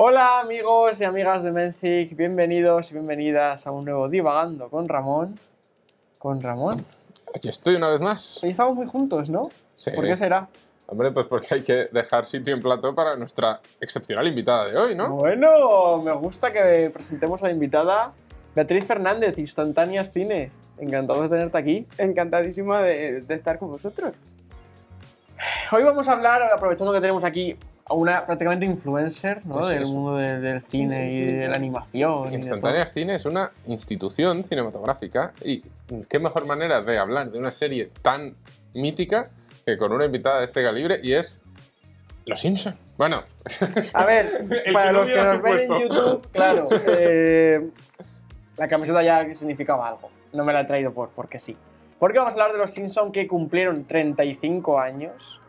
Hola amigos y amigas de Menzic, bienvenidos y bienvenidas a un nuevo Divagando con Ramón. Con Ramón. Aquí estoy una vez más. Hoy estamos muy juntos, ¿no? Sí. ¿Por qué será? Hombre, pues porque hay que dejar sitio en plato para nuestra excepcional invitada de hoy, ¿no? Bueno, me gusta que presentemos a la invitada Beatriz Fernández, Instantáneas Cine. Encantado de tenerte aquí. Encantadísima de, de estar con vosotros. Hoy vamos a hablar, aprovechando que tenemos aquí a una prácticamente influencer ¿no? Del es- mundo de- del cine sí, y sí. de la animación. Instantáneas Cine es una institución cinematográfica y qué mejor manera de hablar de una serie tan mítica que con una invitada de este calibre y es Los Simpson. Bueno. A ver, para los que nos ven en. YouTube, claro, eh, la camiseta ya significaba algo. No me la he traído por, porque sí. Porque vamos a hablar de los Simpsons que cumplieron 35 años.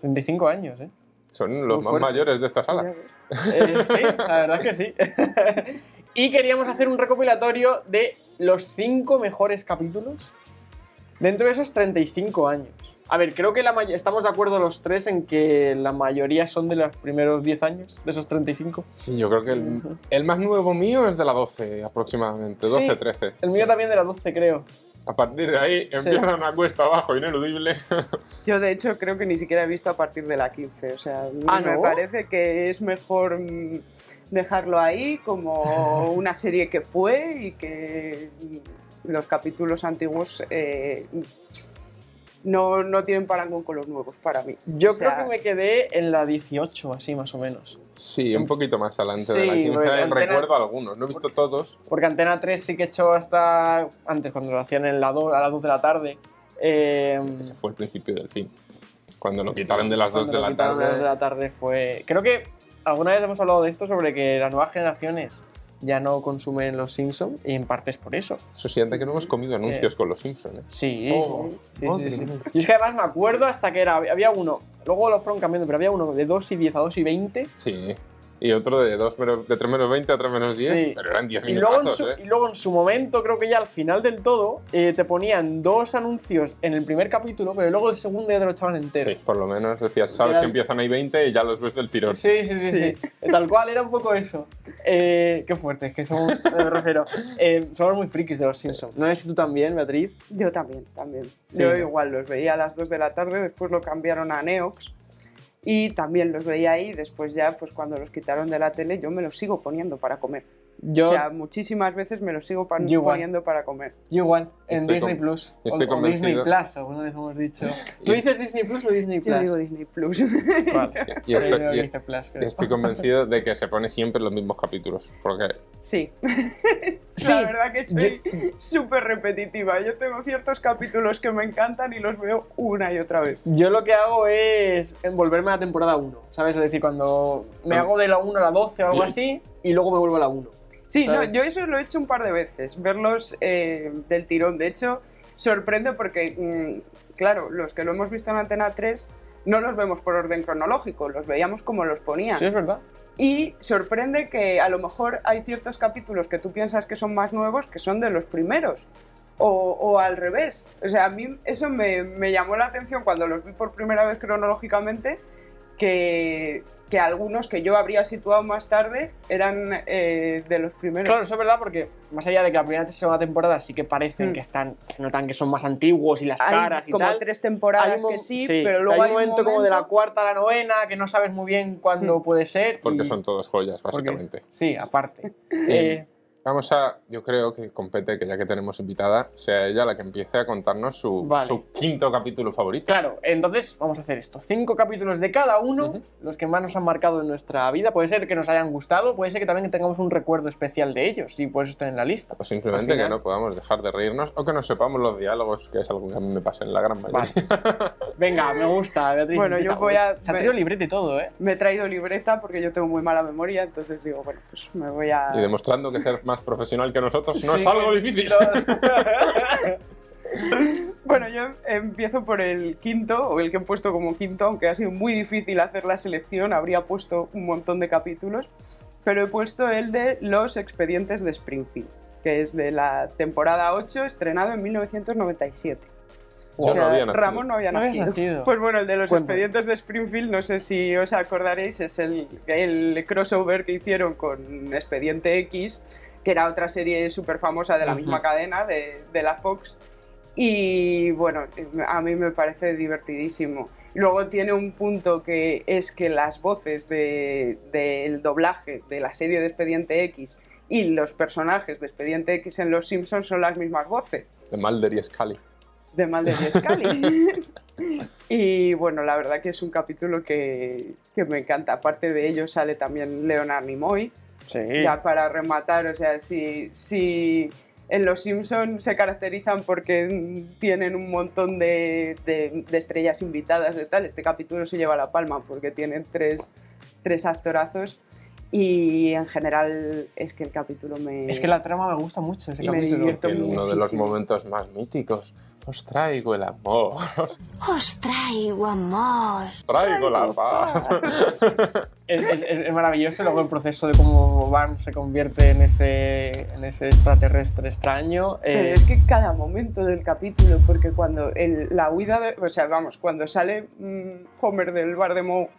35 años, ¿eh? Son los más mayores de esta sala. Eh, sí, la verdad es que sí. y queríamos hacer un recopilatorio de los 5 mejores capítulos dentro de esos 35 años. A ver, creo que la estamos de acuerdo los tres en que la mayoría son de los primeros 10 años, de esos 35. Sí, yo creo que el, el más nuevo mío es de la 12 aproximadamente, 12, Sí, 13. El mío Sí. también de las 12, creo. A partir de ahí empieza una cuesta abajo ineludible. Yo, de hecho, creo que ni siquiera he visto a partir de la 15. O sea, Ah, me ¿no? parece que es mejor mm, dejarlo ahí como una serie que fue y que los capítulos antiguos eh, no, no tienen parangón con los nuevos para mí. Yo O sea, creo que me quedé en la 18, así más o menos. Sí, un poquito más adelante de la Sí, 15 porque Antena- recuerdo algunos, no he visto todos. Porque Antena 3 sí que echó hasta antes, cuando lo hacían en la do- a las 2 de la tarde. Eh, Ese fue el principio del fin. Cuando lo quitaron de las 2 Cuando de la quitaron de las tarde. dos de la tarde fue. Creo que alguna vez hemos hablado de esto sobre que las nuevas generaciones ya no consumen los Simpsons y en parte es por eso. Eso sí, antes que no hemos comido anuncios con los Simpsons. ¿eh? Sí, Oh, sí, madre sí, sí. mía. Y es que además me acuerdo hasta que era. Había uno, luego lo fueron cambiando, pero había uno de 2 y 10 a 2 y 20. Sí. Y otro de, dos menos, de 3 menos 20 a 3 menos 10. Sí. Pero eran 10 Y luego, en minutos, su, ¿eh? y luego en su momento, creo que ya al final del todo, eh, te ponían dos anuncios en el primer capítulo, pero luego el segundo ya te lo echaban entero. Sí, por lo menos decías, sabes Eran- que empiezan ahí 20 y ya los ves del tirón. Sí, sí, sí, sí. Sí. Tal cual, era un poco eso. Eh, qué fuerte, es que somos, me refiero, eh, somos muy frikis de los Simpsons. ¿No sé si tú también, Beatriz? Yo también, también. Sí. Yo igual los veía a las 2 de la tarde, después lo cambiaron a Neox y también los veía ahí. Después ya, pues cuando los quitaron de la tele, yo me los sigo poniendo para comer. Yo, O sea, muchísimas veces me los sigo pan- poniendo para comer. yo igual, en Estoy Disney con- Plus. o- estoy o, convencido. Disney Plus, alguna vez hemos dicho. ¿Tú dices Disney Plus o Disney Plus? Yo digo Disney Plus. Vale. Y estoy, y- Disney Plus, estoy convencido de que se pone siempre los mismos capítulos. Porque sí. Sí. La verdad que soy súper repetitiva. Yo tengo ciertos capítulos que me encantan y los veo una y otra vez. Yo lo que hago es envolverme a la temporada 1, ¿sabes? Es decir, cuando me Ah. hago de la 1 a la 12 o algo así, y luego me vuelvo a la 1. Sí, no, yo eso lo he hecho un par de veces, verlos eh, del tirón. De hecho, sorprende porque, mm, claro, los que lo hemos visto en Antena 3 no los vemos por orden cronológico, los veíamos como los ponían. Sí, es verdad. Y sorprende que a lo mejor hay ciertos capítulos que tú piensas que son más nuevos que son de los primeros. O, o al revés. O sea, a mí eso me, me llamó la atención cuando los vi por primera vez cronológicamente, que, que algunos que yo habría situado más tarde eran eh, de los primeros. Claro, eso es verdad porque más allá de que la primera y segunda temporada sí que parecen Mm. que están, se notan que son más antiguos y las hay caras y como tal. tres Hay temporadas mo- que sí, pero luego hay hay un momento, como de la cuarta a la novena que no sabes muy bien cuándo Mm. puede ser. porque y- son todos joyas, porque- básicamente. Sí, aparte. Eh, Eh, Vamos a, yo creo que compete que ya que tenemos invitada, sea ella la que empiece a contarnos su, Vale. su quinto capítulo favorito. Claro, entonces vamos a hacer esto. Cinco capítulos de cada uno, los que más nos han marcado en nuestra vida. Puede ser que nos hayan gustado, puede ser que también tengamos un recuerdo especial de ellos y por eso estén en la lista. O simplemente que no podamos dejar de reírnos o que no sepamos los diálogos, que es algo que a mí me pasa en la gran mayoría. Vale. Venga, me gusta, Beatriz. Bueno, yo voy a- Se ha traído librete y todo, ¿eh? Me he traído libreta porque yo tengo muy mala memoria, entonces digo, bueno, pues me voy a... Y demostrando que ser más profesional que nosotros no Sí. es algo difícil. Bueno, yo empiezo por el quinto, o el que he puesto como quinto, aunque ha sido muy difícil hacer la selección, habría puesto un montón de capítulos, pero he puesto el de Los Expedientes de Springfield, que es de la temporada 8, estrenado en 1997. Yo o sea, no había nacido. Ramón no había No nacido. Pues bueno, el de los expedientes de Springfield, no sé si os acordaréis, es el, el crossover que hicieron con Expediente X, que era otra serie súper famosa de la misma cadena, de, de la Fox. Y bueno, a mí me parece divertidísimo. Luego tiene un punto que es que las voces de- del doblaje de la serie de Expediente X y los personajes de Expediente X en Los Simpsons son las mismas voces De Mulder y Scully. de Mulder y Scully. y bueno, la verdad que es un capítulo que, que me encanta. Aparte de ello sale también Leonard Nimoy. Sí. Ya para rematar, o sea, si, si en Los Simpsons se caracterizan porque tienen un montón de, de- de estrellas invitadas de tal, este capítulo se lleva la palma porque tienen tres, tres actorazos. Y en general es que el capítulo me... Es que la trama me gusta mucho ese Y me capítulo. divierto En uno de los momentos más míticos. Os traigo el amor, os traigo amor. traigo la paz. Es, es- es maravilloso luego el proceso de cómo Van se convierte en ese, en ese extraterrestre extraño. Pero eh, es que cada momento del capítulo, porque cuando el- la huida, de, o sea, vamos, cuando sale mm, Homer del bar de Moe,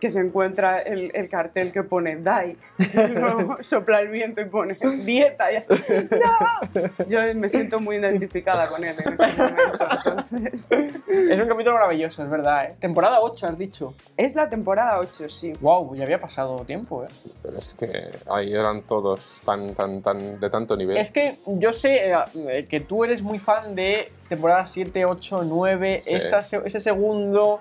que se encuentra el, el cartel que pone luego sopla el viento y pone dieta, y hace, ¡No! Yo me siento muy identificada con él en ese momento. entonces. Es un capítulo maravilloso, es verdad. ¿eh? Temporada 8, has dicho. Es la temporada 8, sí. Wow, ya había pasado tiempo. ¿eh? Pero es que ahí eran todos tan, tan, tan, de tanto nivel. Es que yo sé eh, que tú eres muy fan de temporada 7, 8, 9, Sí. esa ese segundo.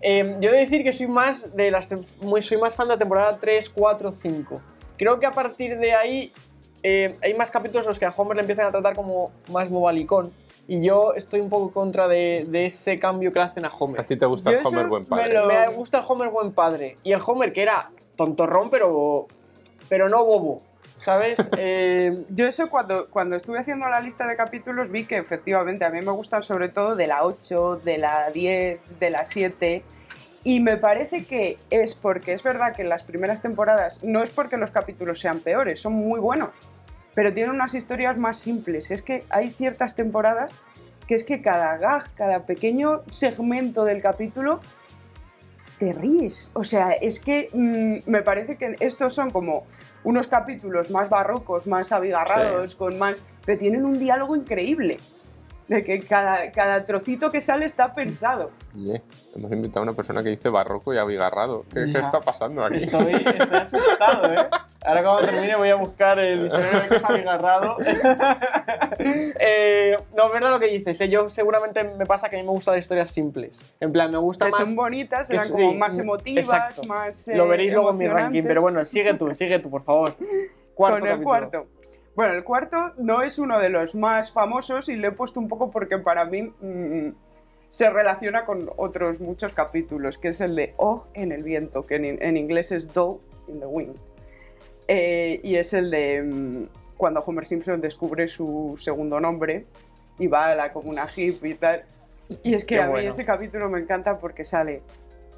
Eh, yo he de decir que soy más de las muy, soy más fan de la temporada 3, 4, 5. Creo que a partir de ahí eh, hay más capítulos en los que a Homer le empiezan a tratar como más bobalicón. Y yo estoy un poco contra de, de ese cambio que le hacen a A Homer. ti te gusta Yo el Homer buen me padre. lo- Me gusta el Homer buen padre. Y el Homer que era tontorrón, pero, pero no bobo. ¿Sabes? Eh, Yo eso cuando, cuando estuve haciendo la lista de capítulos vi que efectivamente a mí me gustan sobre todo de la 8, de la 10, de la 7 y me parece que es porque es verdad que en las primeras temporadas no es porque los capítulos sean peores, son muy buenos, pero tienen unas historias más simples. Es que hay ciertas temporadas que es que cada gag, cada pequeño segmento del capítulo te ríes. O sea, es que mm, me parece que estos son como unos capítulos más barrocos, más abigarrados, con más. Pero tienen un diálogo increíble. De que cada, cada trocito que sale está pensado. Hemos invitado a una persona que dice barroco y abigarrado. ¿Qué, está pasando aquí? Estoy, estoy asustado, ¿eh? Ahora cuando termine voy a buscar el diccionario de que es abigarrado. eh, no, es verdad lo que dices. ¿eh? Yo seguramente me pasa que a mí me gustan las historias simples. En plan, me gusta Que más... son bonitas, eran sí, como más emotivas, exacto. más. Lo eh, veréis luego en mi ranking, pero bueno, sigue tú, sigue tú, por favor. Cuarto con el capítulo. cuarto. Bueno, el cuarto no es uno de los más famosos y le he puesto un poco porque para mí mm, se relaciona con otros muchos capítulos, que es el de O en el viento, que en, en inglés es Do in the Wind. Eh, y es el de mm, cuando Homer Simpson descubre su segundo nombre y va a la comuna hip y tal. Y es que Qué a mí bueno. ese capítulo me encanta porque sale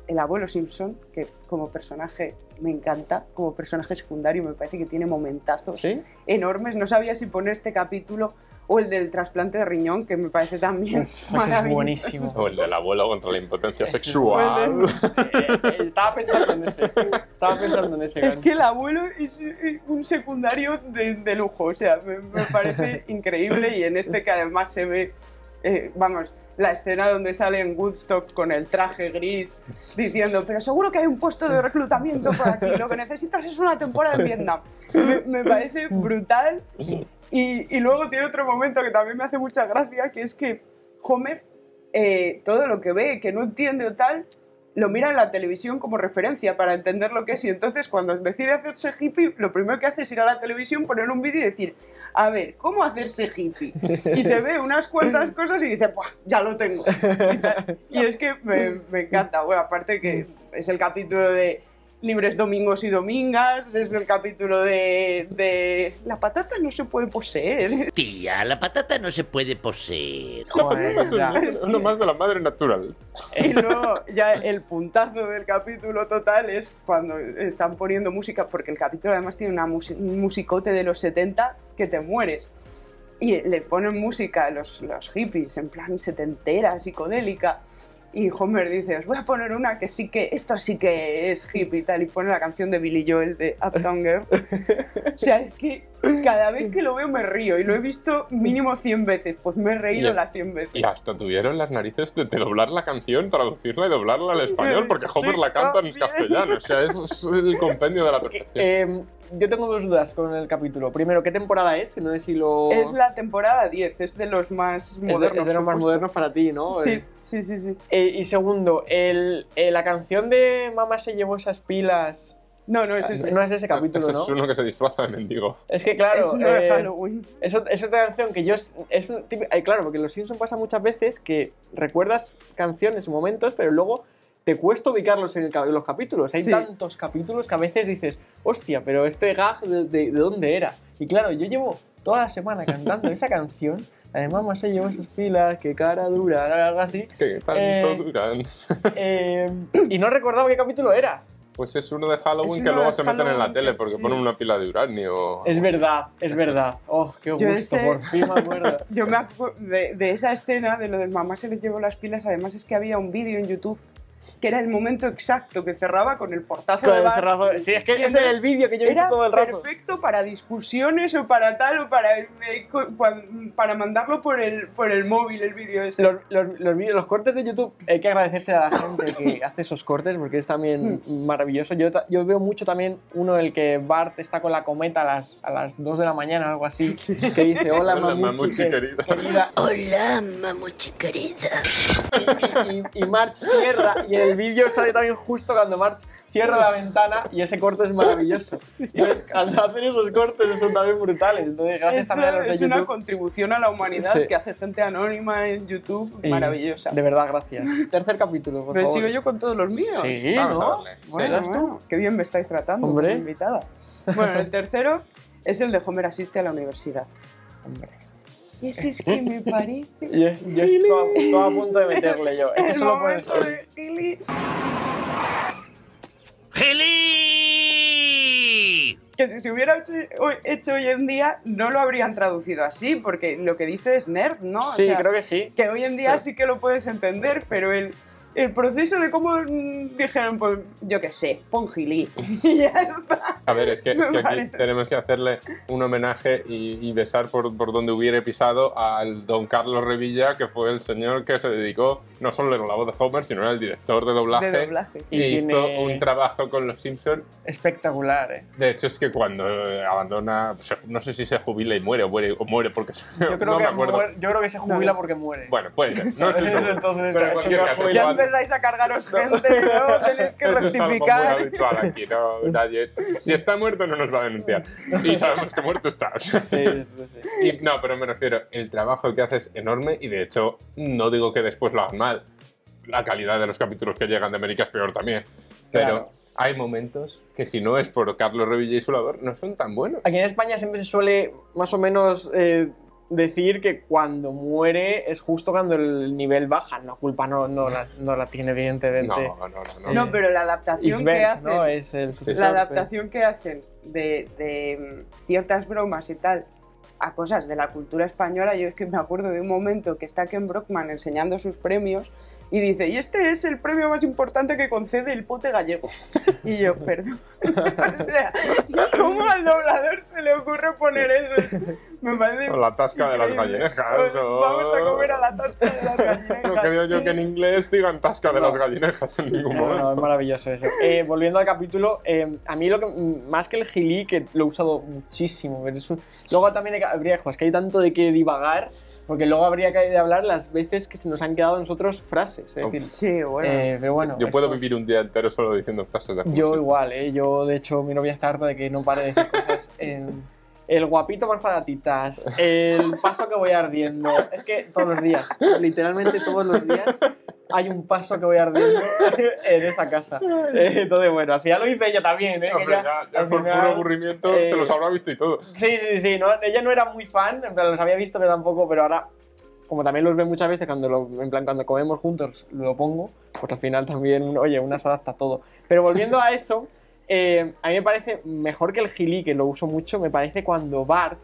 el abuelo Simpson, que como personaje me encanta, como personaje secundario me parece que tiene momentazos ¿Sí? enormes. No sabía si poner este capítulo o el del trasplante de riñón, que me parece también Ese es buenísimo. O el del abuelo contra la impotencia Ese es sexual. Estaba pensando en ese. Estaba pensando en ese. Es que el abuelo es un secundario de, de lujo, o sea, me, me parece increíble y en este que además se ve, eh, vamos, la escena donde sale en Woodstock con el traje gris diciendo, pero seguro que hay un puesto de reclutamiento por aquí, lo que necesitas es una temporada en Vietnam. Me, parece brutal y, y luego tiene otro momento que también me hace mucha gracia, que es que Homer, eh, todo lo que ve, que no entiende o tal, lo mira en la televisión como referencia para entender lo que es y entonces cuando decide hacerse hippie, lo primero que hace es ir a la televisión, poner un vídeo y decir, a ver, ¿cómo hacerse hippie? Y se ve unas cuantas cosas y dice. Ya lo tengo. Y es que me, me encanta. Bueno, aparte que es el capítulo de libres domingos y domingas, es el capítulo de, de la patata no se puede poseer. Tía, la patata no se puede poseer. La Joder, patata es ya. un- uno más de la madre natural. Y luego ya el puntazo del capítulo total es cuando están poniendo música, porque el capítulo además tiene una un musicote de los 70 que te mueres. y le ponen música a los, los hippies en plan setentera, psicodélica. Y Homer dice, os voy a poner una que sí que, esto sí que es hippie y tal, y pone la canción de Billy Joel de Uptown Girl. o sea, es que cada vez que lo veo me río, y lo he visto mínimo 100 veces, pues me he reído Y- las 100 veces. Y hasta tuvieron las narices de, de doblar la canción, traducirla y doblarla al español, porque Homer Sí, la canta en castellano. O sea, eso es el compendio de la perfección. Eh, yo tengo dos dudas con el capítulo. Primero, ¿qué temporada es? Que no sé si lo... Es la temporada 10, es de los más es de- modernos. es de los más modernos para ti, ¿no? Sí, Eh, sí, sí, sí. eh, y segundo, el, eh, la canción de Mamá se llevó esas pilas... No, no, es ese. No es ese capítulo, Ese ¿no? es uno que se disfraza de mendigo. Es que claro, es uno de eh, Halloween. es, ot- es otra canción que yo... Es, un claro, porque en Los Simpsons pasa muchas veces que recuerdas canciones o momentos, pero luego te cuesta ubicarlos en, el en los capítulos. Hay Sí. tantos capítulos que a veces dices, hostia, pero este gag, de, de- de dónde era? Y claro, yo llevo toda la semana cantando esa canción. Además, mamá se llevó esas pilas, qué cara dura, algo así. Que tanto Eh, duran. Eh, y no recordaba qué capítulo era. Pues es uno de Halloween Es que uno luego se meten en la tele que- porque sí. ponen una pila de uranio. Es verdad, es verdad. Oh, qué Yo gusto, ese- por fin me acuerdo. Yo me acuerdo de, de esa escena, de lo del mamá se les llevó las pilas, además es que había un vídeo en YouTube que era el momento exacto que cerraba con el portazo Con de el Bart. cerrazo- Sí, es que Y ese era el vídeo que yo Era todo el rato. perfecto para discusiones o para tal o para, para mandarlo por el, por el móvil el vídeo ese. Los, los, los vídeos- los cortes de YouTube, hay que agradecerse a la gente que hace esos cortes porque es también Hmm. maravilloso. Yo, ta- yo veo mucho también uno en el que Bart está con la cometa a las, a las 2 de la mañana, algo así, que dice: Hola, Hola, mamuchi, mamuchi que- querida". querida. Hola, mamuchi querida. Y, y, y March cierra, y en el vídeo sale también justo cuando March cierra la ventana, y ese corte es maravilloso. Entonces, cuando hacen esos cortes son también brutales. Entonces, gracias Eso también a los de es una contribución a la humanidad Sí. que hace gente anónima en YouTube Y, maravillosa. De verdad, gracias. Tercer capítulo, por Pero favor. sigo yo con todos los míos. Sí, Vamos ¿no? a darle. Bueno, bueno, qué bien me estáis tratando Hombre. invitada. Bueno, el tercero es el de Homer asiste a la universidad. Hombre. Ese es que me parece... Yo, yo estoy, estoy a punto de meterle yo. Es que solo puede momento ser. ¡Geli! Que si se hubiera hecho hoy, hecho hoy en día, no lo habrían traducido así, porque lo que dice es nerd, ¿no? O Sí, sea, creo que sí. que hoy en día Sí. sí, que lo puedes entender, pero el, el proceso de cómo dijeron, pues yo qué sé, pon Gili. y ya está. A ver, es que, es Me que aquí parece. tenemos que hacerle un homenaje y, y besar por, por donde hubiera pisado al don Carlos Revilla, que fue el señor que se dedicó no solo a la voz de Homer, sino era el director de doblaje. De doblaje, sí. Y, Y hizo un trabajo con los Simpsons. Espectacular, ¿eh? De hecho, es que cuando eh, abandona, no sé si se jubila y muere o muere, o muere porque se- Yo creo, no que me acuerdo. muere- yo creo que se jubila no. porque muere. Bueno, puede ser. No estoy seguro. Entonces, Pero empezáis a cargaros gente luego tenéis que Eso es algo muy rectificar. habitual aquí, no, nadie- Si está muerto no nos va a denunciar. Y sabemos que muerto está. Sí, sí, sí. Y- no, pero me refiero, el trabajo que hace es enorme y de hecho no digo que después lo hagan mal. La calidad de los capítulos que llegan de América es peor también. Pero Claro. hay momentos que si no es por Carlos Revilla y su labor, no son tan buenos. Aquí en España siempre se suele más o menos eh, decir que cuando muere es justo cuando el nivel baja. La culpa no, no, la, no la tiene, evidentemente. No, no, no. no. No, pero la adaptación que hacen, ¿no? Es el la adaptación que hacen de, de, mm, ciertas bromas y tal a cosas de la cultura española, yo es que me acuerdo de un momento que está Ken Brockman enseñando sus premios y dice, y este es el premio más importante que concede el pote gallego. Y yo, perdón. o sea, ¿cómo al doblador se le ocurre poner eso? Me parece... O la tasca de las gallinejas. o- Vamos a comer a la tasca de las gallinejas. No quería yo que en inglés digan tasca de No. las gallinejas en ningún No, no, es momento. maravilloso eso. Eh, volviendo al capítulo, eh, a mí lo que más que el gilí, que lo he usado muchísimo, pero eso- luego también hay que- habría, es que hay tanto de qué divagar, porque luego habría que hablar las veces que se nos han quedado a nosotros frases. Es decir, Sí, bueno. eh, pero bueno. Yo puedo esto- vivir un día entero solo diciendo frases de Yo igual, ¿eh? Yo, de hecho, mi novia está harta de que no pare de decir cosas en... El guapito más patatitas, el paso que voy ardiendo. Es que todos los días, literalmente todos los días, hay un paso que voy ardiendo en esa casa. Eh, Entonces, bueno, al final lo hice ella también, ¿eh? Ella, ya, ya por final- puro aburrimiento eh, se los habrá visto y todo. Sí, sí, sí, no, ella no era muy fan, en plan, los había visto, pero tampoco, pero ahora, como también los ve muchas veces, cuando lo, en plan, cuando comemos juntos lo pongo, pues al final también, oye, una se adapta a todo. Pero volviendo a eso, eh, a mí me parece mejor que el gili, que lo uso mucho, me parece cuando Bart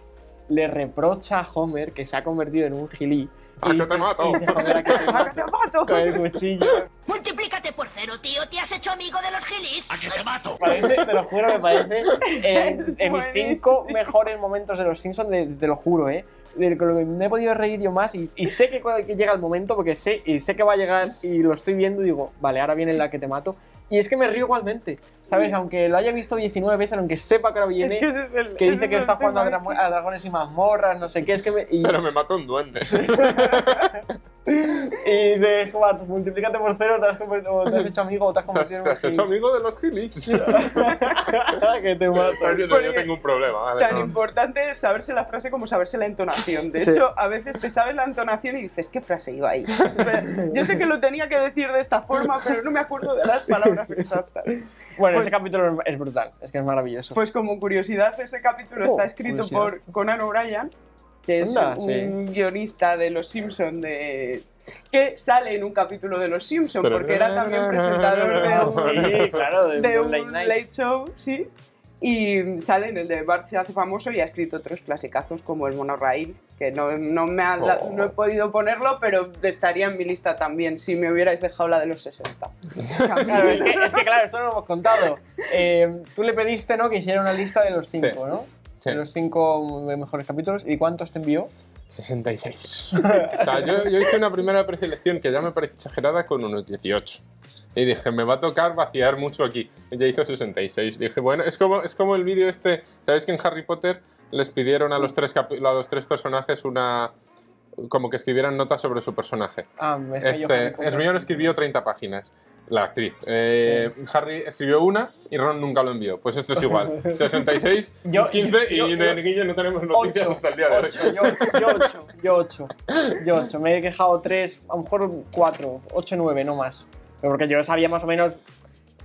le reprocha a Homer que se ha convertido en un gilí. ¡A Y que te mato! y dice, "Joder, a que te ¡Ah, mato", que te mato! Con el cuchillo. Multiplícate por cero, tío. ¿Te has hecho amigo de los gilis? ¡A que te mato! Parece, te lo juro, me parece en, en mis cinco mejores momentos de los Simpsons, de- te lo juro, ¿eh? De lo que me he podido reír yo más y, y sé que, cuando- que llega el momento porque sé y sé que va a llegar y lo estoy viendo y digo, vale, ahora viene la que te mato. Y es que me río igualmente, ¿sabes? Aunque lo haya visto 19 veces, aunque sepa que ahora viene, Es que ese es el. que ese dice es que está jugando dra- a dragones y mazmorras, no sé qué, es que me... Y, Pero me mató un duende. y de, "Joder, multiplícate por cero, te has, convertido- o te has hecho amigo o te has ¿Te has, convertido te en has un hecho gilí". amigo de los gilis? que te mato. yo, yo tengo un problema, ¿vale? Tan No. importante es saberse la frase como saberse la entonación. De Sí. hecho, a veces te sabes la entonación y dices, ¿qué frase iba ahí? Yo sé que lo tenía que decir de esta forma, pero no me acuerdo de las palabras exactas. Bueno, Pues- ese capítulo es brutal, es que es maravilloso. Pues como curiosidad, ese capítulo Oh, está escrito por Conan O'Brien, que es Anda, un guionista de Los Simpson de que sale en un capítulo de Los Simpson porque era también presentador de un, sí, claro, de, de un late night. late show, sí. Y sale en el de Bart se hace famoso y ha escrito otros clasicazos como El monorail, que no, no, me ha- Oh. no he podido ponerlo, pero estaría en mi lista también si me hubierais dejado la de los 60. Claro, es que, es que, claro, esto no lo hemos contado. Eh, tú le pediste, ¿no? Que hiciera una lista de los cinco, Sí. ¿no? Sí. De los cinco mejores capítulos. ¿Y cuántos te envió? 66. o sea, yo, yo hice una primera preselección que ya me parece exagerada con unos 18. Y dije, me va a tocar vaciar mucho aquí. Ya hizo 66. Dije, bueno, es como, es como el vídeo este. ¿Sabéis que en Harry Potter les pidieron a los tres, a los tres personajes una. como que escribieran notas sobre su personaje? Ah, me es Este, Hermione escribió 30 páginas, la actriz. Eh, Harry escribió una y Ron nunca lo envió. Pues esto es igual. 66, Yo- 15 y yo- de yo- Guille no tenemos noticias hasta el día de hoy. yo, yo ocho, yo ocho, yo ocho. Me he quejado tres, a lo mejor cuatro, ocho, nueve, no más. Pero porque yo sabía más o menos,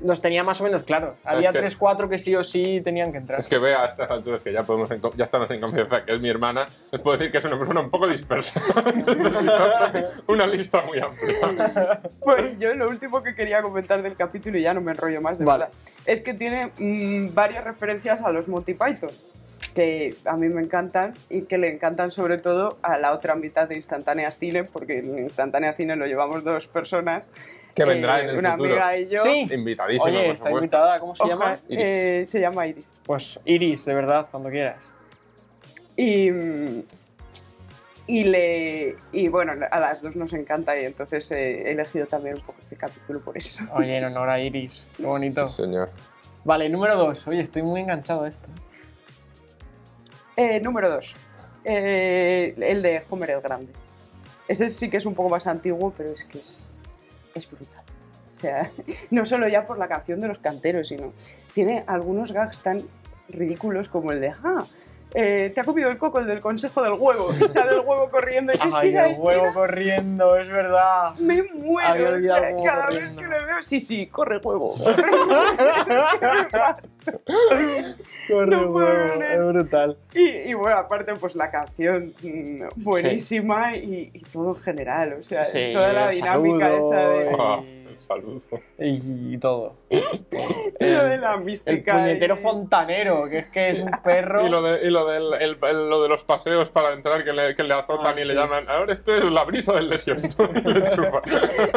los tenía más o menos claros. Había que- tres, cuatro que sí o sí tenían que entrar. Es que vea a estas alturas que ya podemos ya estamos en confianza que es mi hermana, les puedo decir que es una persona un poco dispersa. Una lista muy amplia. Pues yo lo último que quería comentar del capítulo, y ya no me enrollo más de Vale. verdad, es que tiene mm, varias referencias a los Monty Python, que a mí me encantan y que le encantan sobre todo a la otra mitad de Instantáneas Cine, porque en Instantáneas Cine lo llevamos dos personas. Que vendrá eh, en el Una futuro. amiga y yo. Sí. Invitadísima, Oye, por está supuesto. invitada, ¿cómo se Oja- llama? Iris. eh, se llama Iris. Pues Iris, de verdad, cuando quieras. Y, y, le, y bueno, a las dos nos encanta y entonces eh, he elegido también un poco este capítulo por eso. Oye, en honor a Iris, qué bonito. Sí, señor. Vale, número dos. Oye, estoy muy enganchado a esto. Eh, número 2. el de Homer el Grande. Ese sí que es un poco más antiguo, pero es que es, es brutal. O sea, no solo ya por la canción de los canteros, sino tiene algunos gags tan ridículos como el de ¡Ah! Eh, te ha comido el coco, el del consejo del huevo. Y sale el huevo corriendo y Ay, estira, el huevo estira. corriendo, es verdad. Me muero. o sea, cada vez que le veo, sí, sí, corre huevo. Corre No huevo, es brutal. Y, y bueno, aparte, pues la canción mm, buenísima y, y todo en general, o sea, Sí, toda la dinámica saludo esa de, Ah, el saludo. Y, y todo. lo de la El mística. puñetero y- fontanero, que es que es un perro. Y lo de, y lo, del- el- el- lo de los paseos para entrar que le, que le azotan Ah, y le llaman. Ahora este es la brisa del desierto. Y le chupa.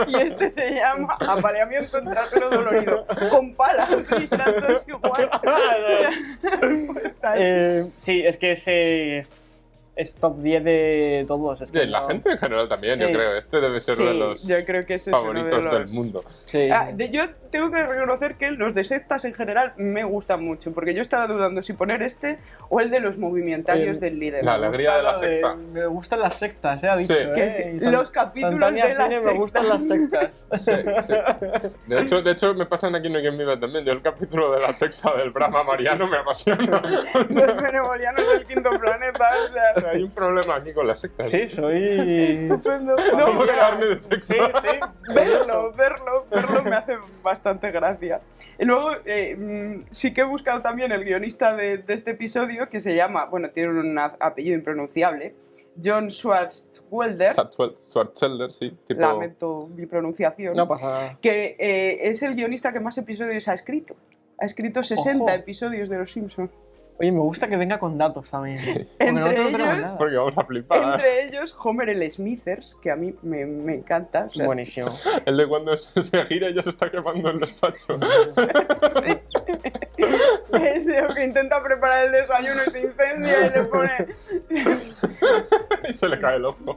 Y este se llama apaleamiento en trasero dolorido, con palas y tantos igual. Eh, sí, es que ese es top 10 de todos. Es que la no- gente en general también, yo creo. Este debe ser Sí, uno de los yo creo que ese es uno favoritos de del los- mundo. Sí. Ah, de- yo tengo que reconocer que los de sectas en general me gustan mucho, porque yo estaba dudando si poner este o el de los movimentarios El- del líder. la alegría de la secta. Me gustan las sectas, eh, ha dicho. Sí. eh, San- los capítulos Santania de las Cine me gustan las sectas. Sí, sí. De, hecho, de hecho, me pasan aquí en No hay quien viva también. Yo el capítulo de la secta del Brahma Mariano me apasiona. Los benevolianos del quinto planeta, o sea, Hay un problema aquí con la secta. Sí, soy. estupendo. Somos pero- carne de secta. Sí, sí. verlo, verlo, verlo me hace bastante gracia. Y luego eh, mm, sí que he buscado también el guionista de, de este episodio que se llama, bueno, tiene un apellido impronunciable, John Swartzwelder, Schwartz- Schwarzenegger, sí. Tipo... lamento mi pronunciación, No pasa nada. que eh, es el guionista que más episodios ha escrito. Ha escrito 60 Ojo. episodios de Los Simpsons. Oye, me gusta que venga con datos también. Porque Entre no ellos-. Porque vamos a flipar. Entre ellos, Homer el Smithers, que a mí me, me encanta. o sea, Buenísimo. El de cuando se se gira y ya se está quemando el despacho. ese que intenta preparar el desayuno y se incendia y le pone. y se le cae el ojo.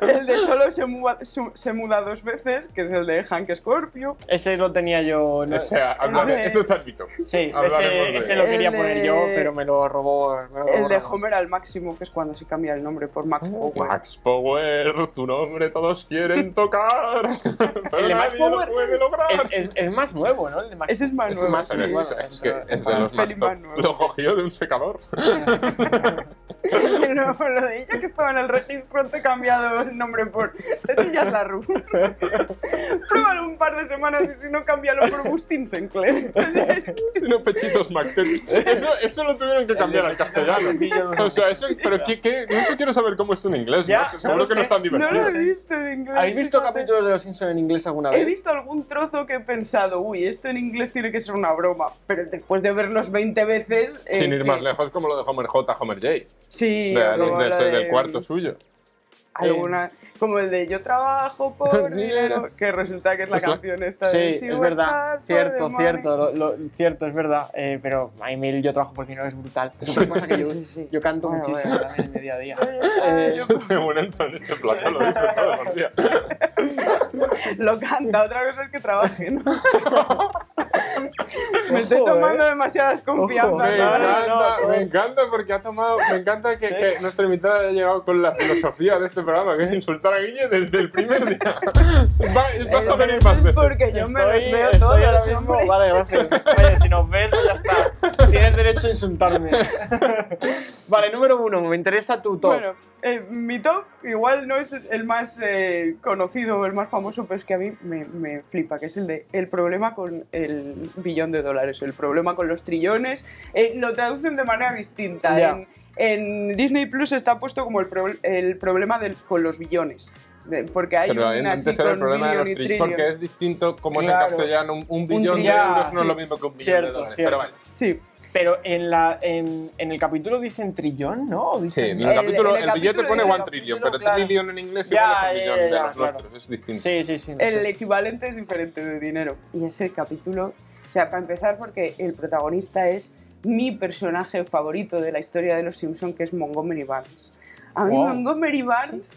El de solo se muda, su- se muda dos veces, que es el de Hank Scorpio. Ese lo tenía yo. no- O sea, hablaré- Ese- está. Sí, ese, ese lo quería de- poner yo, pero me lo robó. me lo robó El de. Homer al máximo, que es cuando se cambia el nombre por Max Power. Max Power, tu nombre todos quieren tocar. Pero El de Max nadie Power lo puede lograr. Es, es- es más nuevo, ¿no? El de Max Ese es más Es nuevo. Más. Pero es, es que es de para- los más top. Lo cogió de un secador. No, lo de ella que estaba en el registro te he cambiado el nombre por Tetillas la Ru. Pruébalo un par de semanas y si no, cámbialo por Bustin Sinclair. O sea, es que- Sino pechitos McTex. Eso, eso lo tuvieron que cambiar al castellano. O sea, eso, pero ¿qué, qué? eso quiero saber cómo es en inglés. Ya, ¿no? no Seguro lo que no sé. es tan no divertido. lo he visto en inglés. ¿Habéis visto capítulos de Los Simpsons en inglés alguna He vez? visto algún trozo que he pensado, uy, esto en inglés tiene que ser una broma. Pero después de verlos 20 veces. eh, Sin ir que- más lejos, como lo de Homer J, Homer J. Sí, De- como del- de- cuarto suyo. Alguna, como el de yo trabajo por dinero, que resulta que es la Es la- canción esta Sí, de es "She works verdad. Cierto, the money". cierto, lo, lo- cierto, es verdad. Eh, pero mí yo trabajo por dinero, es brutal. Es otra cosa que yo, Sí, sí, sí. yo canto Bueno, muchísimo bueno. también en mi día a día. Eh, Eso según entro en este plato, lo dice todos los días. Lo canta, otra cosa es que trabaje, ¿no? Me estoy Ojo, tomando eh. demasiadas confianzas. Ojo, Me No, no, ¿vale? encanta, no. me encanta porque ha tomado, me encanta que, Sí. que nuestra invitada haya llegado con la filosofía de este programa, que es insultar a Guille desde el primer día. Va, vas a venir más es veces. porque yo me los veo estoy ahora todos, mismo- hombre. Vale, gracias. Oye, si nos ves, ya está. Tienes derecho a insultarme. vale, número uno, me interesa tu top. Bueno, eh, mi top igual no es el más eh, conocido o el más famoso, pero es que a mí me, me flipa, que es el de el problema con el billón de dólares, el problema con los trillones. Eh, lo traducen de manera distinta. Ya. En, en Disney Plus está puesto como el, pro- el problema del- con los billones. de- porque hay Pero una así antes era el problema de los trillones, trillion. porque es distinto como es Claro. en castellano, un, un billón de trillón, euros no es sí. lo mismo que un billón de Cierto, dólares. cierto. Pero vale. Sí, Pero en, la, en, en el capítulo dicen trillón, ¿no? ¿O Sí, dicen- en el, El- capítulo, el, el billete capítulo pone one trillion, pero claro. trillion en inglés Ya, igual es un ya, de ya, los claro. nuestros, es distinto. Sí, sí, sí. no el sé. equivalente es diferente de dinero. Y ese capítulo, o sea, para empezar, porque el protagonista es mi personaje favorito de la historia de los Simpsons, que es Montgomery Barnes. A mí Wow. Montgomery Barnes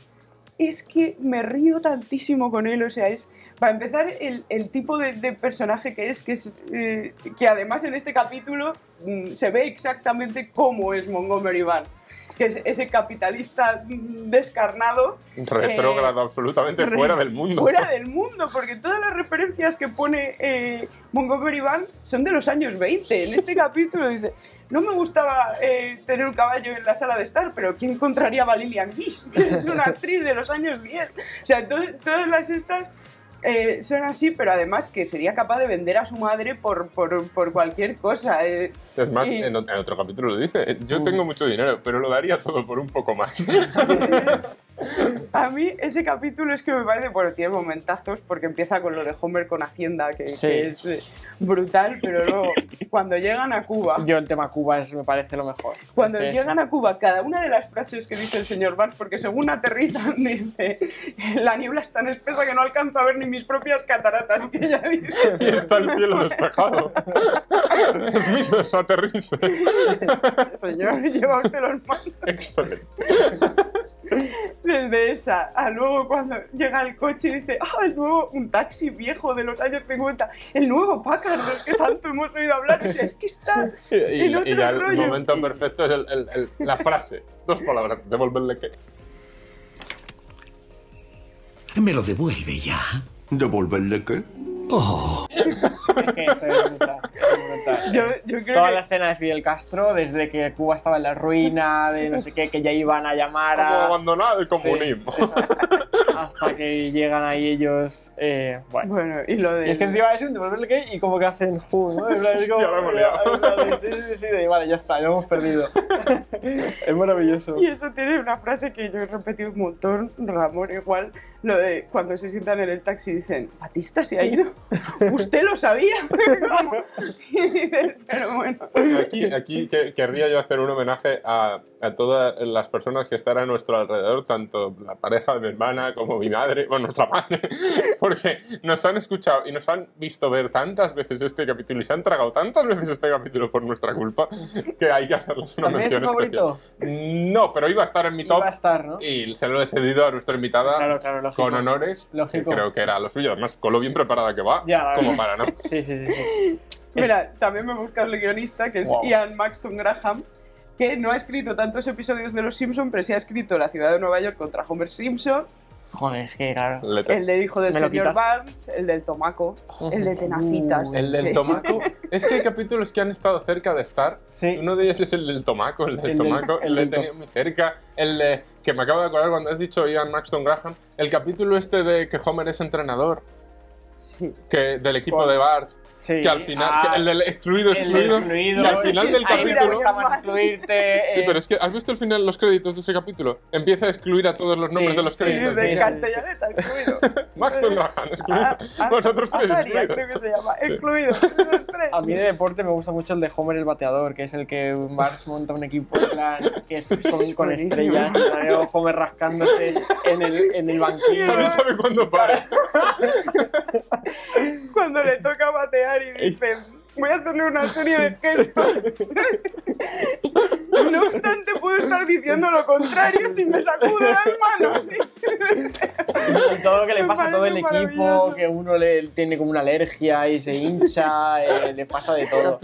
es que me río tantísimo con él, o sea, es, para empezar, el, el tipo de, de personaje que es, que es, eh, que además en este capítulo mm, se ve exactamente cómo es Montgomery Barnes, que es ese capitalista descarnado Retrógrado, absolutamente re- fuera del mundo. Fuera del mundo, porque todas las referencias que pone eh, Montgomery Van son de los años 20. En este capítulo dice, no me gustaba eh, tener un caballo en la sala de estar, pero ¿quién encontraría a Lillian Gish? Que es una actriz de los años 10. O sea, to- todas las estas... eh, son así, pero además que sería capaz de vender a su madre por, por, por cualquier cosa. eh. Es más, Y- en, ot- en otro capítulo lo dice, yo Mm. tengo mucho dinero, pero lo daría todo por un poco más. A mí ese capítulo es que me parece, bueno, tiene momentazos porque empieza con lo de Homer con Hacienda, que, Sí. que es eh, brutal, pero luego cuando llegan a Cuba, Yo el tema Cuba es, me parece lo mejor. cuando Entonces, llegan a Cuba, cada una de las frases que dice el señor Barnes, porque según aterrizan dice, la niebla es tan espesa que no alcanzo a ver ni mis propias cataratas, que ella dice, y está el cielo despejado. Smith aterriza. señor, lleva usted los manos. Excelente. Desde esa a luego cuando llega el coche y dice, ah, el nuevo, un taxi viejo de los años 50, el nuevo Packard del que tanto hemos oído hablar. O sea, es que está Y, en otro y ya el momento perfecto es el- el- el- la frase. Dos palabras, devolverle qué. ¿Me lo devuelve ya? ¿Devolverle qué? Oh, Es que eso es brutal, eso es brutal. Yo, yo creo Toda que la escena de Fidel Castro, desde que Cuba estaba en la ruina, de no sé qué, que ya iban a llamar Como a... abandonar el comunismo. Sí, hasta que llegan ahí ellos. Eh, bueno. Bueno, y lo de. Y es que encima es un devolverle que y como que hacen ¡fum! ¿no? Es como- Hostia, Sí, sí, sí, de, vale, ya está, ya hemos perdido. es maravilloso. Y eso tiene una frase que yo he repetido un montón, Ramón, igual, lo de cuando se sientan en el taxi y dicen, ¿Batista se ha ido? ¿Usted lo sabía? Como- y dices, pero bueno. Aquí, aquí que- querría yo hacer un homenaje a, a todas las personas que están a nuestro alrededor, tanto la pareja de mi hermana como mi madre, bueno, nuestra madre, porque nos han escuchado y nos han visto ver tantas veces este capítulo y se han tragado tantas veces este capítulo por nuestra culpa que hay que hacerles una ¿También es mención favorito? especial. No, pero iba a estar en mi top Iba a estar, ¿no? y se lo he cedido a nuestra invitada Claro, claro, lógico. con honores, Lógico. que creo que era lo suyo, además con lo bien preparada que va, Ya, como para no. Sí, sí, sí. sí. Mira, también me busca el guionista, que es Wow. Ian Maxton Graham, que no ha escrito tantos episodios de Los Simpson, pero sí ha escrito La ciudad de Nueva York contra Homer Simpson, Joder, es que claro. Letra. el del hijo del señor quitas. Barnes, el del tomaco, el de Tenacitas. El del que- tomaco. es que hay capítulos que han estado cerca de estar. Sí. Uno de ellos es el del tomaco, el del El del- tomaco. el de tenía muy cerca. El de, que me acabo de acordar cuando has dicho Ian Maxton Graham. El capítulo este de que Homer es entrenador. Sí. Que, del equipo de Bart. Sí. Que al final. Ah, que el del excluido, el excluido. excluido. Y al Ese final sí del capítulo. gusta más excluirte. Sí, eh, pero es que, ¿has visto al final los créditos de ese capítulo? Empieza a excluir a todos los nombres Sí, de los sí, Sí, créditos. de sí, sí. Castellaneta, excluido. Maxton Graham, excluido. Ah, ah, Vosotros tres creo que se llama. Excluido. tres. A mí de deporte me gusta mucho el de Homer el bateador, que es el que Bars monta un equipo en plan que es con, con estrellas, Homer rascándose en el, en el banquillo. No sabe cuándo para. Cuando le toca batear y dice, voy a hacerle una serie de gestos. No obstante, puedo estar diciendo lo contrario si me sacudo las manos. Y todo lo que le Me pasa a todo el equipo, que uno le tiene como una alergia y se hincha, eh, le pasa de todo.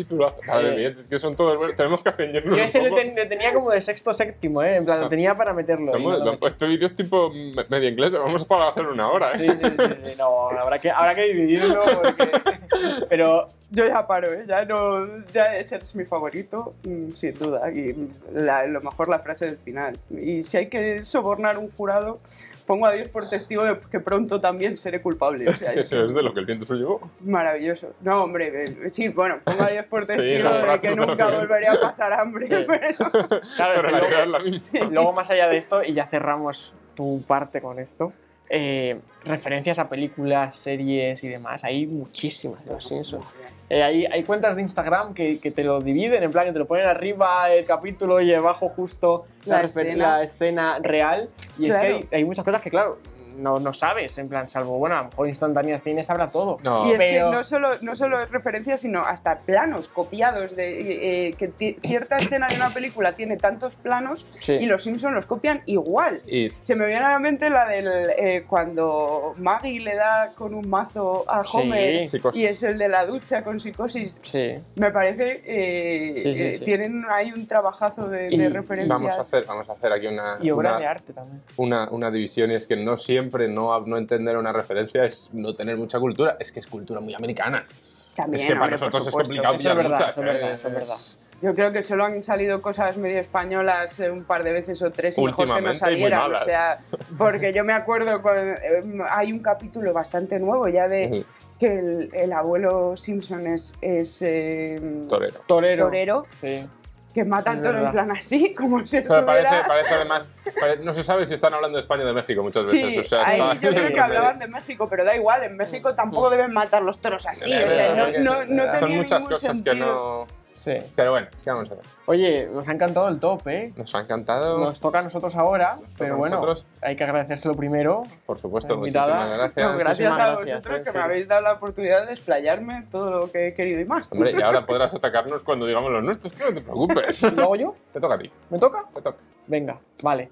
Madre mía, es que son todos. buenos. Tenemos que ceñirnos Yo un ese le, poco. ten- le tenía como de sexto séptimo, ¿eh? En plan, lo tenía para meterlo. no lo este vídeo es tipo me- media inglesa, vamos para hacer una hora, ¿eh? Sí, sí, sí, sí, no, habrá que, habrá que dividirlo porque... Pero Yo ya paro, ¿eh? ya no, ya ese es mi favorito, mm, sin duda. Y la- lo mejor la frase del final. Y si hay que sobornar un jurado, pongo a Dios por testigo de que pronto también seré culpable. O sea, es Eso es de lo que el viento se llevó. maravilloso. No, hombre, eh, sí, bueno, pongo a Dios por Sí, testigo la de que nunca volveré a pasar hambre. Sí. pero- claro, es Pero luego- la misma. Luego, más allá de esto, y ya cerramos tu parte con esto, eh, referencias a películas, series y demás, hay muchísimas de los Simpsons. Eh, hay, hay cuentas de Instagram que, que te lo dividen, en plan, que te lo ponen arriba el capítulo y abajo justo la, escena. la escena real. Y es que hay, hay muchas cosas que, claro, no, no sabes, en plan, salvo, bueno, a lo mejor instantáneas tienes, sabrá todo. No, Y es Pero- que no solo, no solo es referencia, sino hasta planos copiados de eh, que ti- cierta escena de una película tiene tantos planos Sí. y los Simpsons los copian igual. y Se me viene a la mente la del eh, cuando Maggie le da con un mazo a. Homer y es el de la ducha con psicosis. Sí. Me parece eh, Sí, sí, eh, sí. tienen ahí un trabajazo de, Y de referencias. vamos a hacer, vamos a hacer aquí una, Y obras una, de arte también. una, una división y es que no siempre no, no entender una referencia es no tener mucha cultura, es que es cultura muy americana. También, es que para nosotros es complicado es pillar verdad, muchas. es verdad, eso es verdad. Yo creo que solo han salido cosas medio españolas eh, un par de veces o tres y mejor que no salieran. O sea, porque yo me acuerdo, cuando, eh, hay un capítulo bastante nuevo ya de que el, el abuelo Simpson es, es eh, Torero. Torero. torero, Sí. Que matan todo en plan así, como si O sea, parece, parece además, no se sabe si están hablando de España o de México muchas Sí, veces. o sea, ahí yo creo que hablaban de México, pero da igual, en México tampoco deben matar los toros así, o sea, no, no, no Son tenía muchas ningún cosas que no. Sí. Pero bueno, ¿qué vamos a hacer? Oye, nos ha encantado el top, ¿eh? Nos ha encantado. Nos toca a nosotros ahora, pero bueno, nosotros. hay que agradecérselo primero. Por supuesto, muchísimas gracias. No, gracias Muchísimas a gracias, vosotros en que me habéis dado la oportunidad de explayarme todo lo que he querido y más. Hombre, y ahora podrás atacarnos cuando digamos los nuestros, tío, no te preocupes. ¿Lo hago yo? Te toca a ti, ¿Me toca? te toca. Venga, vale.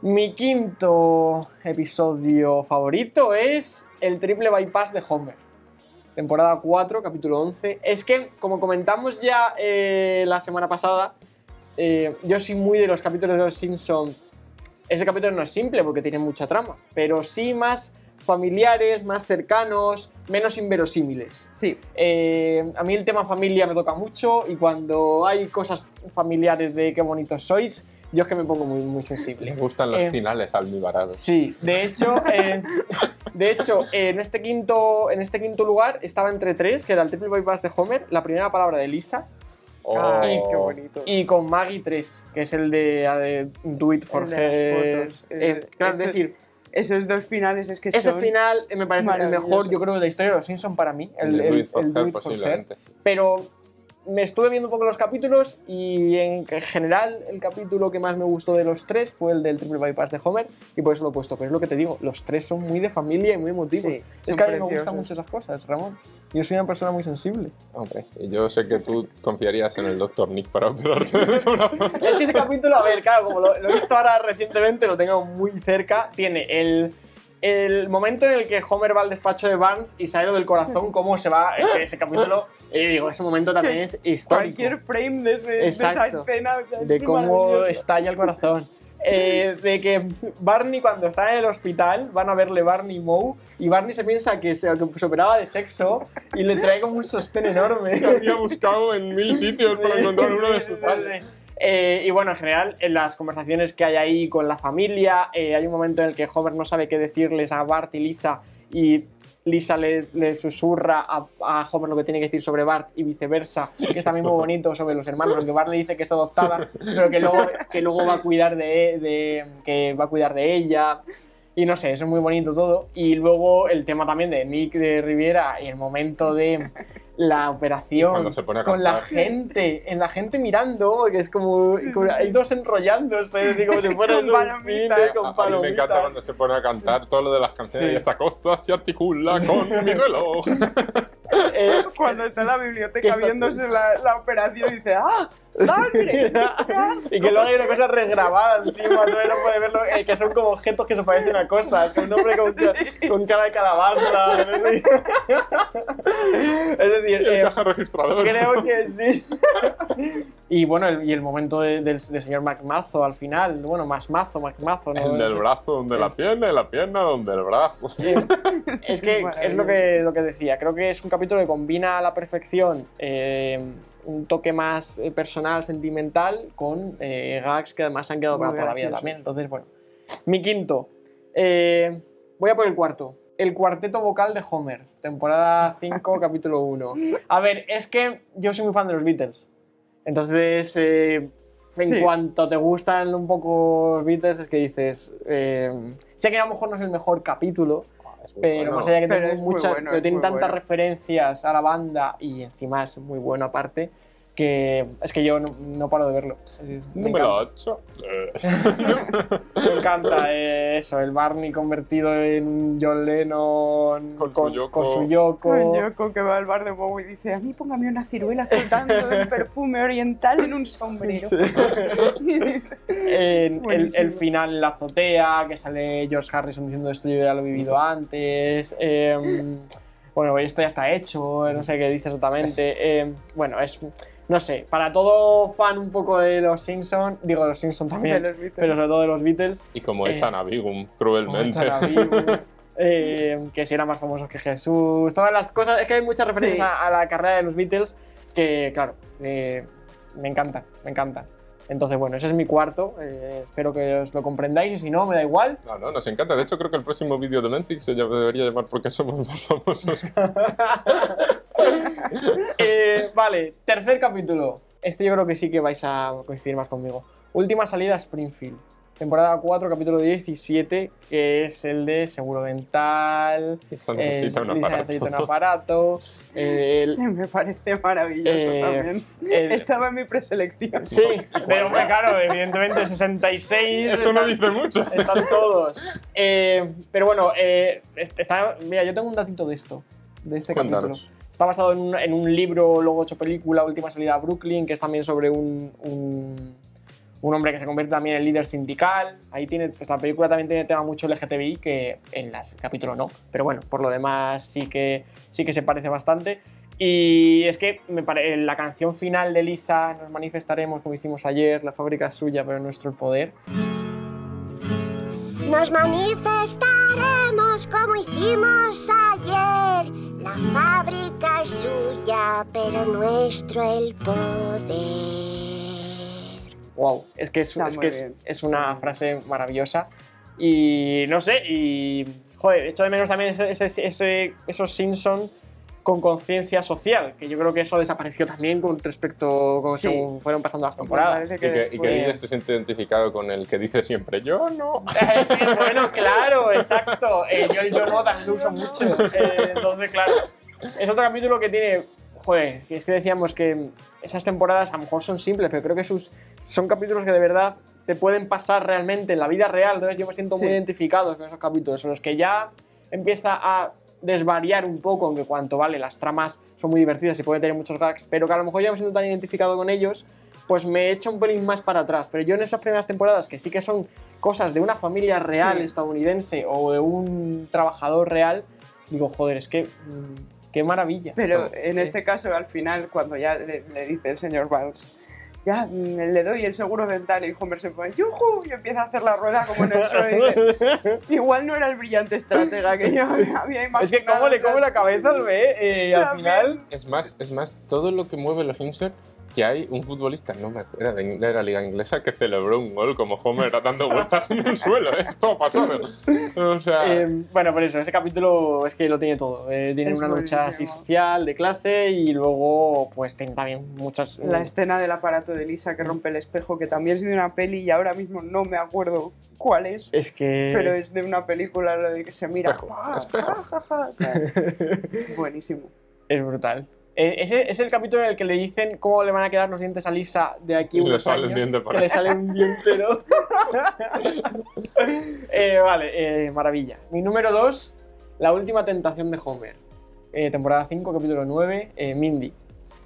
Mi quinto episodio favorito es el triple bypass de Homer. Temporada 4, capítulo 11. Es que, como comentamos ya eh, la semana pasada, eh, yo soy muy de los capítulos de los Simpsons. Ese capítulo no es simple porque tiene mucha trama, pero sí más familiares, más cercanos, menos inverosímiles. Sí, Eh, a mí el tema familia me toca mucho y cuando hay cosas familiares de qué bonitos sois, yo es que me pongo muy, muy Le sensible. gustan los Eh, finales almibarados. Sí, de hecho, eh, de hecho en, este quinto, en este quinto lugar estaba entre tres, que era el triple bypass de Homer, la primera palabra de Lisa, Oh. Ay, qué bonito. y con Maggie 3, que es el de, de Do It for Her. Eh, claro, es decir, Esos dos finales es que Ese son... final eh, me parece el mejor, yo creo, de la historia de los Simpsons para mí. El, de el, el Do It For posiblemente. sí. Pero me estuve viendo un poco los capítulos y en general el capítulo que más me gustó de los tres fue el del triple bypass de Homer y por eso lo he puesto. Pero es lo que te digo, los tres son muy de familia y muy emotivos. Sí, es que a mí me gustan mucho esas cosas, Ramón. Yo soy una persona muy sensible. Hombre, y yo sé que tú confiarías en el Dr. Nick para corazón. Es que ese capítulo, a ver, claro, como lo, lo he visto ahora recientemente, lo tengo muy cerca, tiene el, el momento en el que Homer va al despacho de Barnes y sale lo del corazón, cómo se va ese, ese capítulo. Y digo, ese momento también es histórico. Cualquier frame de, ese- de esa escena. de cómo estalla el corazón. Eh, de que Barney cuando está en el hospital van a verle Barney y Moe y Barney se piensa que se, que se operaba de sexo y le trae como un sostén enorme. Que había buscado en mil sitios para encontrar uno de sus padres. Eh, y bueno, en general, en las conversaciones que hay ahí con la familia, eh, hay un momento en el que Homer no sabe qué decirles a Bart y Lisa y Lisa le, le susurra a, a Homer lo que tiene que decir sobre Bart y viceversa, que es también muy bonito sobre los hermanos, porque Bart le dice que es adoptada, pero que luego, que luego va a cuidar de, de- que va a cuidar de ella. Y no sé, eso es muy bonito todo. Y luego el tema también de Nick de Riviera y el momento de la operación se pone a con la gente, en la gente mirando, que es como, como hay dos enrollándose, digo, como si fuera Con un palomitas. cine con A a mí me encanta palomitas. cuando se pone a cantar todo lo de las canciones Sí. y esta cosa se articula con mi reloj. Eh, Cuando está en la biblioteca viéndose la, la operación y dice ¡Ah! ¡Sangre! y que luego hay una cosa regrabada encima, no, no puede verlo, eh, que son como objetos que se parecen a cosas, que un hombre con, ca- con cara de calabaza. no sé. es decir, el eh, caja registrador. creo que sí. y bueno, el, y el momento de- del, del señor McMazo al final, bueno, más mazo, McMazo, ¿no? El del brazo donde la pierna y la pierna donde el brazo. Es que es lo que, lo que decía. Creo que es un capítulo que combina a la perfección eh, un toque más eh, personal, sentimental, con eh, gags que además se han quedado para toda la vida también. Entonces, bueno. Mi quinto. Eh, voy a por el cuarto. El cuarteto vocal de Homer, temporada 5, capítulo 1. A ver, es que yo soy muy fan de los Beatles. Entonces, en Sí. cuanto te gustan un poco los Beatles, es que dices. sé que a lo mejor no es el mejor capítulo, pero bueno. más allá que muy muchas, bueno, pero es tiene muy tantas bueno. referencias a la banda y encima es muy bueno aparte que es que yo no, no paro de verlo. Me Número encanta, 8. me encanta, eh, eso, el Barney convertido en John Lennon Con su Yoko. con su Yoko. Con Yoko que va al bar de Bowie y dice, a mí póngame una ciruela flotando de perfume oriental en un sombrero. En- el, Buenísimo. el final en la azotea, que sale George Harrison diciendo esto yo ya lo he vivido antes. em, bueno, esto ya está hecho, no sé qué dice exactamente. em, bueno, es. No sé, para todo fan un poco de los Simpsons, digo de los Simpsons también, De los Beatles. pero sobre todo de los Beatles, Y como Eh, echan a Bigum como cruelmente. echan a Bibu, eh, que si eran más famosos que Jesús, todas las cosas. Es que hay muchas referencias Sí. a, a la carrera de los Beatles que, claro, eh, me encantan, me encantan. Entonces, bueno, ese es mi cuarto. eh, espero que os lo comprendáis y si no, me da igual. No, no, nos encanta. De hecho, creo que el próximo vídeo de Lentix se debería llamar porque somos más famosos. Eh, vale, tercer capítulo. Este yo creo que sí que vais a coincidir más conmigo. Última salida a Springfield. Temporada 4, capítulo 17, que es el de seguro dental. Eso eh, necesita un aparato. necesita un aparato. eh, el- Se me parece maravilloso Eh, también. el- Estaba en mi preselección. Sí, pero hombre, claro, evidentemente 66. Eso no están- dice mucho. Están todos. Eh, pero bueno, eh, está, mira, yo tengo un datito de esto, de este Cuéntanos. capítulo. Está basado en un, en un libro, luego hecho película, Última salida a Brooklyn, que es también sobre un, un, un hombre que se convierte también en líder sindical. Ahí tiene, pues la película también tiene tema mucho LGTBI, que en las- el capítulo no. Pero bueno, por lo demás sí que, sí que se parece bastante. Y es que me pare- la canción final de Lisa, nos manifestaremos como hicimos ayer, la fábrica es suya, pero nuestro el poder. Nos manifestaremos como hicimos ayer. La fábrica es suya, pero nuestro el poder. Wow, es que es, es que es, es una frase maravillosa. Y no sé, y joder, echo de menos también ese, ese- ese- esos Simpsons con conciencia social, que yo creo que eso desapareció también con respecto con Sí. según fueron pasando las temporadas. Y que, y que Líder se siente identificado con el que dice siempre yo no. Eh, bueno, claro, exacto. Eh, yo el yo no también lo uso mucho. Eh, entonces, claro. Es otro capítulo que tiene. Joder, es que decíamos que esas temporadas a lo mejor son simples, pero creo que sus, son capítulos que de verdad te pueden pasar realmente en la vida real. Entonces, yo me siento muy identificado con esos capítulos, en los que ya empieza a desvariar un poco, aunque cuanto vale, las tramas son muy divertidas y pueden tener muchos gags, pero que a lo mejor ya me siento tan identificado con ellos, pues me echa un pelín más para atrás. Pero yo en esas primeras temporadas, que sí que son cosas de una familia real Sí. estadounidense o de un trabajador real, digo, joder, es que mm, qué maravilla. Pero Sí. en este caso, al final, cuando ya le, le dice el señor Banks, ya mm, le doy el seguro dental y Homer se pone ¡yujú! y empieza a hacer la rueda como en el suelo igual no era el brillante estratega que yo había imaginado. Es que cómo le come la cabeza al B eh, al final. Es más, es más, todo lo que mueve los Simpsons, que hay un futbolista, no me acuerdo, era de, de la liga inglesa, que celebró un gol como Homer dando vueltas en el suelo, ¿eh? Esto ha pasado. O sea, Eh, bueno, por eso, ese capítulo es que lo tiene todo. Eh, tiene Es una lucha así social, de clase, y luego, pues, tiene también muchas. La escena del aparato de Lisa que rompe el espejo, que también es de una peli y ahora mismo no me acuerdo cuál es. Es que. Pero es de una película lo de que se mira. Espejo, ¡Ah! espejo. ja, ja, ja! Buenísimo. Es brutal. Eh, ese es el capítulo en el que le dicen cómo le van a quedar los dientes a Lisa de aquí Y le unos sale un diente por que le sale un dientero. Eh, vale, eh, maravilla. Mi número 2, La última tentación de Homer. Eh, temporada 5, capítulo 9, eh, Mindy.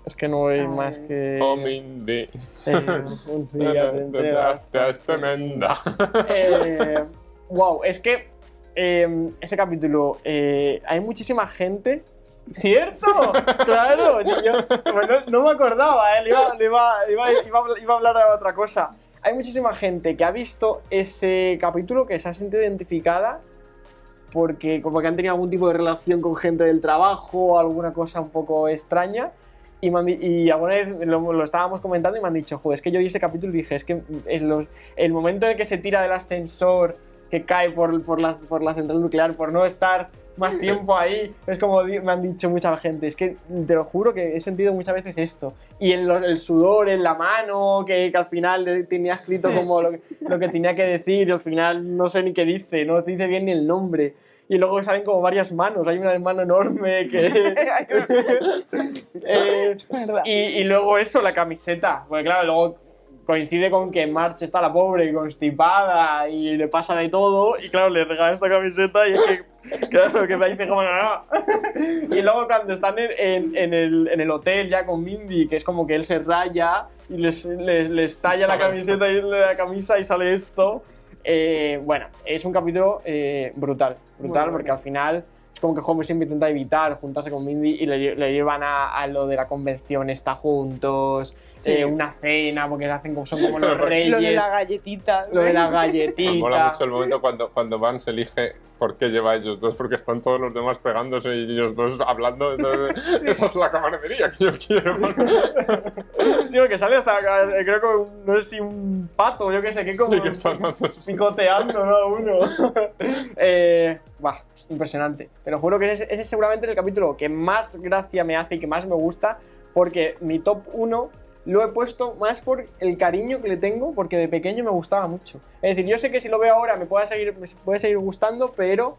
Es que no hay Ay. más que... oh, Mindy. eh, un día te entregas es tremenda. eh, wow, es que eh, ese capítulo eh, hay muchísima gente. ¡Cierto! ¡Claro! no me acordaba, ¿eh? Le iba, iba- iba- a hablar de otra cosa. Hay muchísima gente que ha visto ese capítulo que se ha sentido identificada porque como que han tenido algún tipo de relación con gente del trabajo alguna cosa un poco extraña. Y, han y alguna vez lo, estábamos comentando y me han dicho, joder, es que yo vi ese capítulo y dije, es que los- el momento en el que se tira del ascensor, que cae por la central nuclear, por no estar más tiempo ahí, es como me han dicho mucha gente, es que te lo juro que he sentido muchas veces esto. Y el, el sudor en la mano, que, que al final tenía escrito Sí. como lo, que- lo que tenía que decir y al final no sé ni qué dice, no dice bien ni el nombre. Y luego salen como varias manos, hay una mano enorme que... Eh, y, y luego eso, la camiseta. Porque claro, luego coincide con que March está la pobre, constipada y le pasa de todo. Y claro, le regala esta camiseta y es que, claro, que me dice como no. Y luego cuando están en, en- en el, en el hotel ya con Mindy, que es como que él se raya y les, les, les talla la camiseta y la camisa y sale esto. Eh, bueno, es un capítulo eh, brutal, brutal, Muy porque bueno. al final como que Homer siempre intenta evitar juntarse con Mindy y le, lle- le llevan a, a lo de la convención, está juntos, Sí. eh, una cena, porque hacen como son como los reyes, Lo de la galletita. lo de la Me mola galletita. mucho el momento cuando, cuando Van se elige por qué lleva a ellos dos, porque están todos los demás pegándose y ellos dos hablando. Entonces, esa es la camaradería que yo quiero. Sí, porque sale hasta, eh, creo que un- no sé si un pato, yo qué sé, que como Sí, que están picoteando, ¿no? Uno. eh, bah, impresionante. Te lo juro que ese, seguramente es el capítulo que más gracia me hace y que más me gusta, porque mi top 1 lo he puesto más por el cariño que le tengo, porque de pequeño me gustaba mucho. Es decir, yo sé que si lo veo ahora me puede seguir, gustando, pero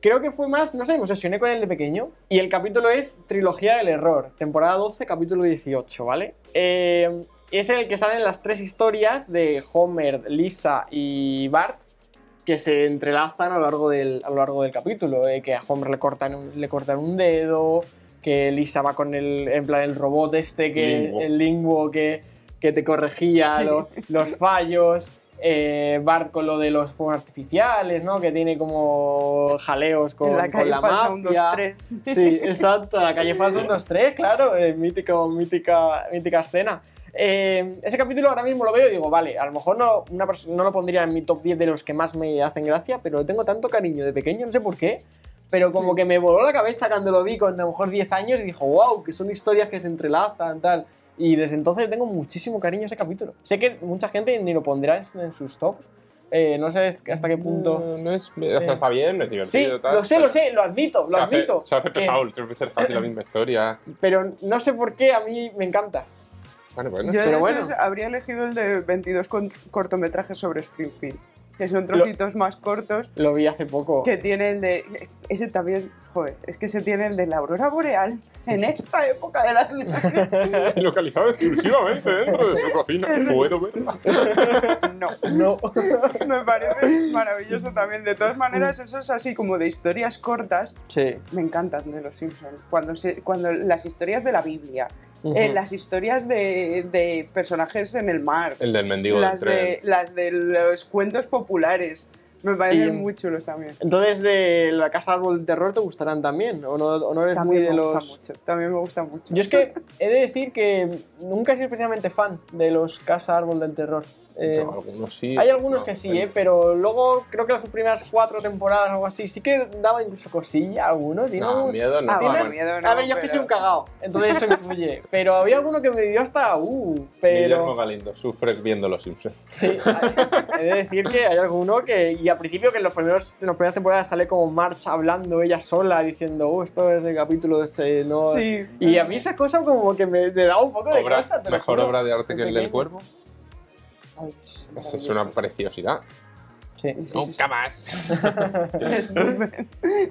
creo que fue más, no sé, me obsesioné con él de pequeño. Y el capítulo es Trilogía del Error, temporada 12, capítulo 18, ¿vale? Eh, es el que salen las tres historias de Homer, Lisa y Bart que se entrelazan a lo largo del, a lo largo del capítulo. eh, que a Homer le cortan, un, le cortan un dedo, que Lisa va con el, en plan, el robot este, que, Linguo. el lingüo que, que te corregía Sí. lo- los fallos. eh, Bart con lo de los fuegos artificiales, ¿no? Que tiene como jaleos con, la con calle la falsa, mafia. tres. Sí, exacto, la calle Falso 1, 2, 3, claro, eh, mítico, mítica, mítica escena. Eh, ese capítulo ahora mismo lo veo y digo, vale, a lo mejor no, una no lo pondría en mi top 10 de los que más me hacen gracia, pero le tengo tanto cariño de pequeño, no sé por qué, pero como Sí. que me voló la cabeza cuando lo vi con a lo mejor 10 años y dijo, wow, que son historias que se entrelazan, tal. Y desde entonces tengo muchísimo cariño a ese capítulo. Sé que mucha gente ni lo pondrá en, sus tops, Eh, no sé hasta qué punto. No, no es, o sea, está bien, es divertido. Sí, tal, lo sé, lo sé, lo admito, Se lo hace, admito. se hace pesado, tres veces casi la misma historia. pero no sé por qué a mí me encanta. Bueno, bueno. Yo Pero bueno. habría elegido el de 22 con- cortometrajes sobre Springfield, que son trocitos más cortos Lo vi hace poco. que tiene el de... Ese también, joder, es que se tiene el de la aurora boreal en esta época de la... Localizado exclusivamente dentro de su cocina. Puedo verla. No, No. me parece maravilloso también. De todas maneras, esos así como de historias cortas Sí. me encantan de los Simpsons. Cuando, se, cuando las historias de la Biblia, Ujú. eh, las historias de, de personajes en el mar, El del mendigo del las tren. de, las de los cuentos populares, me parecen Y- muy chulos también. Entonces, de la Casa Árbol del Terror, ¿te gustarán también? ¿O no, o no eres También muy de los.? gusta mucho, también me gusta mucho. Yo es que he de decir que nunca he sido especialmente fan de los Casa Árbol del Terror. Eh, algunos sí. hay algunos no, que sí, ¿eh? pero luego creo que las primeras cuatro temporadas o algo así, sí que daba incluso cosilla a algunos. No, miedo no. Ah, bueno, miedo no, a ver, yo es que pero- soy un cagao, entonces eso influye. pero había alguno que me dio hasta. Uh, Guillermo pero. Galindo, sufres viendo Los Simpsons. Sí, hay- he de decir que hay alguno que. Y al principio, que en, los primeros, en las primeras temporadas sale como March hablando ella sola, diciendo, oh, esto es el capítulo de este. No. Sí. Y a mí esa cosa como que me, me daba un poco de Obra- cosa. mejor obra de arte que el del cuervo. Es una preciosidad. Sí. Nunca más. Estúpido.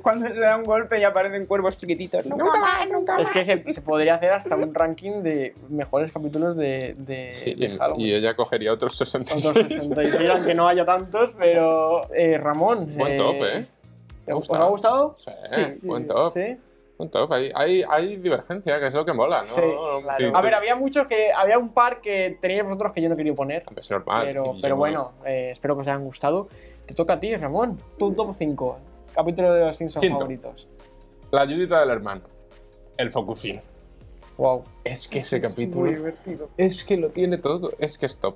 Cuando se da un golpe y aparecen cuervos chiquititos. Nunca más, nunca Es que se, se podría hacer hasta un ranking de mejores capítulos de, de, Sí, de y, Halloween. y ella cogería otros 66. Otros 66, aunque no haya tantos, pero. Eh, Ramón. Buen top, ¿eh? ¿te- Me ¿Os ha gustado? Sí, buen top. Sí. Hay, hay, hay divergencia, que es lo que mola, ¿no? Sí, claro. A ver, había muchos que. Había un par que teníais vosotros que yo no quería poner. Es normal. pero, bueno, eh, espero que os hayan gustado. Te toca a ti, Ramón. Tu top 5. Capítulo de los Simpsons Quinto. favoritos. La ayudita del hermano. El Focusín. Wow. Es que ese Muy capítulo. divertido. Es que lo tiene todo. Es que es top.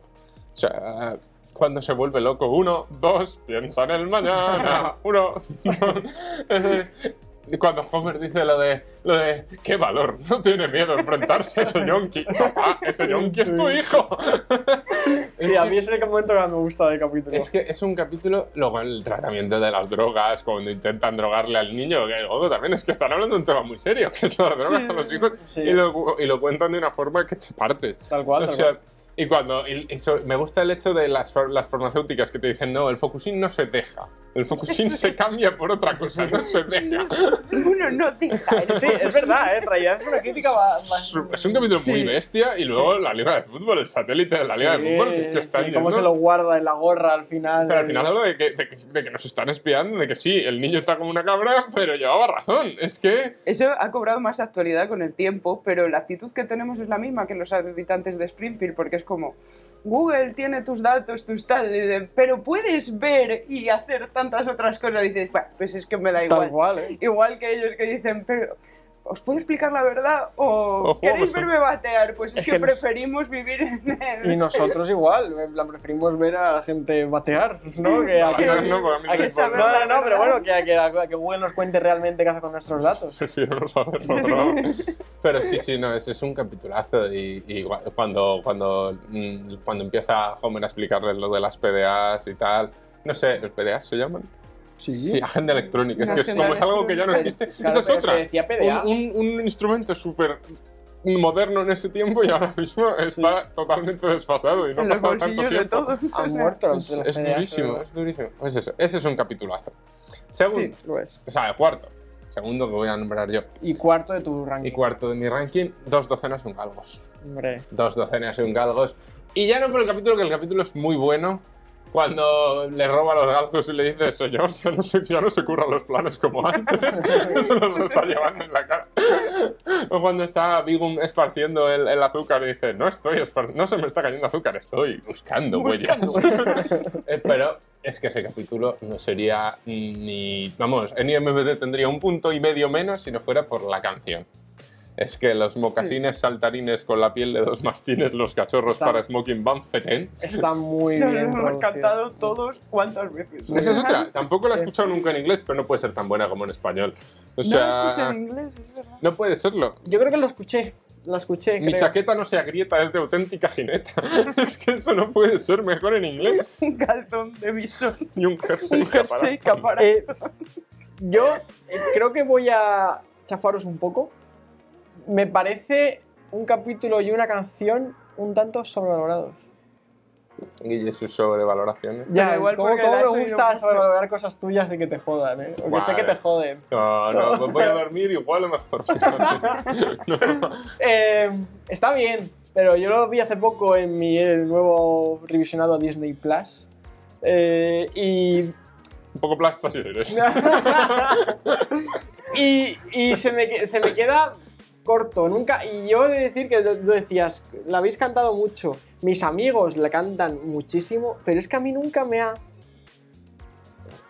O sea, cuando se vuelve loco, uno, dos, piensa en el mañana. Uno, dos. Cuando Homer dice lo de, lo de, qué valor, no tiene miedo a enfrentarse a ese yonki. Papá, ese yonki es tu hijo. Es Sí, a mí ese momento que me gusta del capítulo. Es que es un capítulo, luego el tratamiento de las drogas, cuando intentan drogarle al niño, que luego también es que están hablando de un tema muy serio, que es las drogas Sí, a los hijos, sí. y, lo, y lo cuentan de una forma que te partes. Tal cual, O tal sea, cual. y cuando, y eso, me gusta el hecho de las, las farmacéuticas que te dicen, no, el Focusín no se deja, el Focusín se cambia por otra cosa, no se deja. Uno no deja. Sí, es verdad, ¿eh? realidad es una crítica ba- Es un capítulo muy bestia, y luego la liga de fútbol, el satélite de la liga de fútbol, que es que está sí, cómo se lo guarda en la gorra al final. Pero al final habla de que, de, que, de que nos están espiando, de que sí, el niño está como una cabra, pero llevaba razón. Es que. Eso ha cobrado más actualidad con el tiempo, pero la actitud que tenemos es la misma que los habitantes de Springfield, porque es como, Google tiene tus datos, tus tal, pero puedes ver y hacer tantas otras cosas. Y dices, bueno, pues es que me da Tal igual. cual, ¿eh? Igual que ellos que dicen, pero ¿os puedo explicar la verdad? ¿O Ojo, queréis pues- verme batear? Pues es, Es que, que nos- preferimos vivir en el... Y nosotros igual, preferimos ver a la gente batear, ¿no? Que a No, que, no, no, porque a que- saber no, la no, no, pero bueno, que, a que, que Google nos cuente realmente qué hace con nuestros datos. Prefiero no saberlo, pero, pero sí, sí, no, es, es un capitulazo. Y, y cuando, cuando, mm, cuando empieza Homer a explicarle lo de las PDAs y tal. No sé, ¿los PDAs se llaman? Sí, agenda electrónica. Es que es como es algo que ya no existe. Claro, Esa es otra. se decía PDA. Un, un- un instrumento súper moderno en ese tiempo y ahora mismo está totalmente desfasado y no ha pasado tanto bolsillos de tiempo. Han muerto los Es, es durísimo, es durísimo. Pues eso, ese es un capitulazo. Segundo, Sí, lo es. o sea, el cuarto. Segundo que voy a nombrar yo. Y cuarto de tu ranking. Y cuarto de mi ranking, dos docenas y un galgos. Hombre. Dos docenas y un galgos. Y ya no por el capítulo, que el capítulo es muy bueno. Cuando le roba los galgos y le dice, señor, ya no se, ya no se curran los planes como antes. Eso nos lo está llevando en la cara. O cuando está Bigum esparciendo el, el azúcar y dice, no estoy espar- no se me está cayendo azúcar, estoy buscando huellas. Eh, Pero es que ese capítulo no sería ni. Vamos, en IMBD tendría un punto y medio menos si no fuera por la canción. Es que los mocasines saltarines con la piel de dos mastines, los cachorros Está- para Smoking Van Feten. Está muy lo bien. hemos producido. cantado todos cuántas veces. Esa es otra. Tampoco la he escuchado nunca en inglés, pero no puede ser tan buena como en español. O No lo sea, escucho en inglés, es verdad. no puede serlo. Yo creo que lo escuché. la escuché. Mi creo. chaqueta no se agrieta, es de auténtica jineta. es que eso no puede ser mejor en inglés. Un calzón de visor. Y un jersey. Un jersey caparata. capara. Eh, yo eh, creo que voy a chafaros un poco. Me parece un capítulo y una canción un tanto sobrevalorados. Y sus sobrevaloraciones. Ya, igual ¿cómo, porque cómo la has me gusta sobrevalorar cosas tuyas y que te jodan, eh? Porque sé que Vale. te joden. No, no, pues voy a dormir igual o mejor. No. Eh, está bien, pero yo lo vi hace poco en mi eh, nuevo revisionado a Disney Plus. Eh, y Un poco plastas si eres. y, y se, me, se me queda corto, nunca. Y yo he de decir que lo, lo decías, la habéis cantado mucho. Mis amigos la cantan muchísimo, pero es que a mí nunca me ha.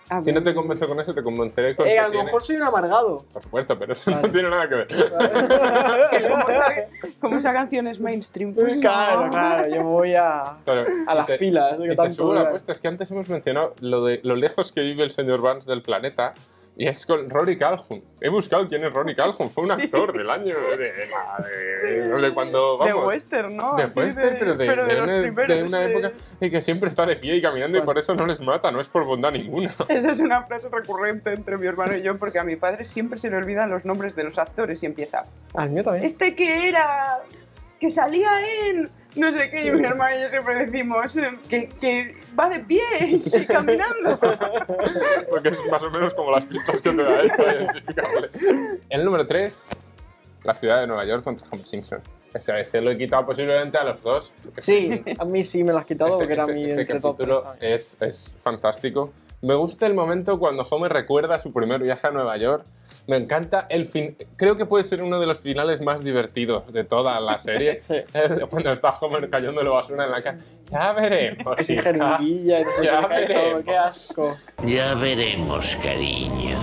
A Si no ver. te convenzo con eso, te convenceré con Eh, a lo mejor soy un amargado. Por supuesto, pero eso Vale. no tiene nada que ver. Que como, esa, como esa canción es mainstream, pues claro, no. claro, yo voy a, Claro, a las te- pilas. Que te tanto subo la apuesta, es que antes hemos mencionado lo de lo lejos que vive el señor Vance del planeta. Y es con Rory Calhoun. He buscado quién es Rory Calhoun. Fue un Sí. actor del año de, de, de- de cuando De vamos. western, ¿no? de Así western, pero de, pero de los una, primeros, de una de- época en que siempre está de pie y caminando y por eso no les mata, no es por bondad ninguna. Esa es una frase recurrente entre mi hermano y yo, porque a mi padre siempre se le olvidan los nombres de los actores y empieza. Al mío también. Este que era. Que salía en. no sé qué, y mi hermano y yo siempre decimos eh, que, que va de pie y caminando. Porque es más o menos como las pistas que te da esto, identificable. El número 3, la ciudad de Nueva York contra Homer Simpson. Ese, ese lo he quitado posiblemente a los dos. porque Sí, a mí sí me lo has quitado ese, porque era ese- mi ese capítulo es, es fantástico. Me gusta el momento cuando Homer recuerda su primer viaje a Nueva York. Me encanta el fin. Creo que puede ser uno de los finales más divertidos de toda la serie. Es Cuando está Homer cayéndole basura en la cara. Ya veremos. Sí, hija. Ya veremos. qué asco. Ya veremos, cariño.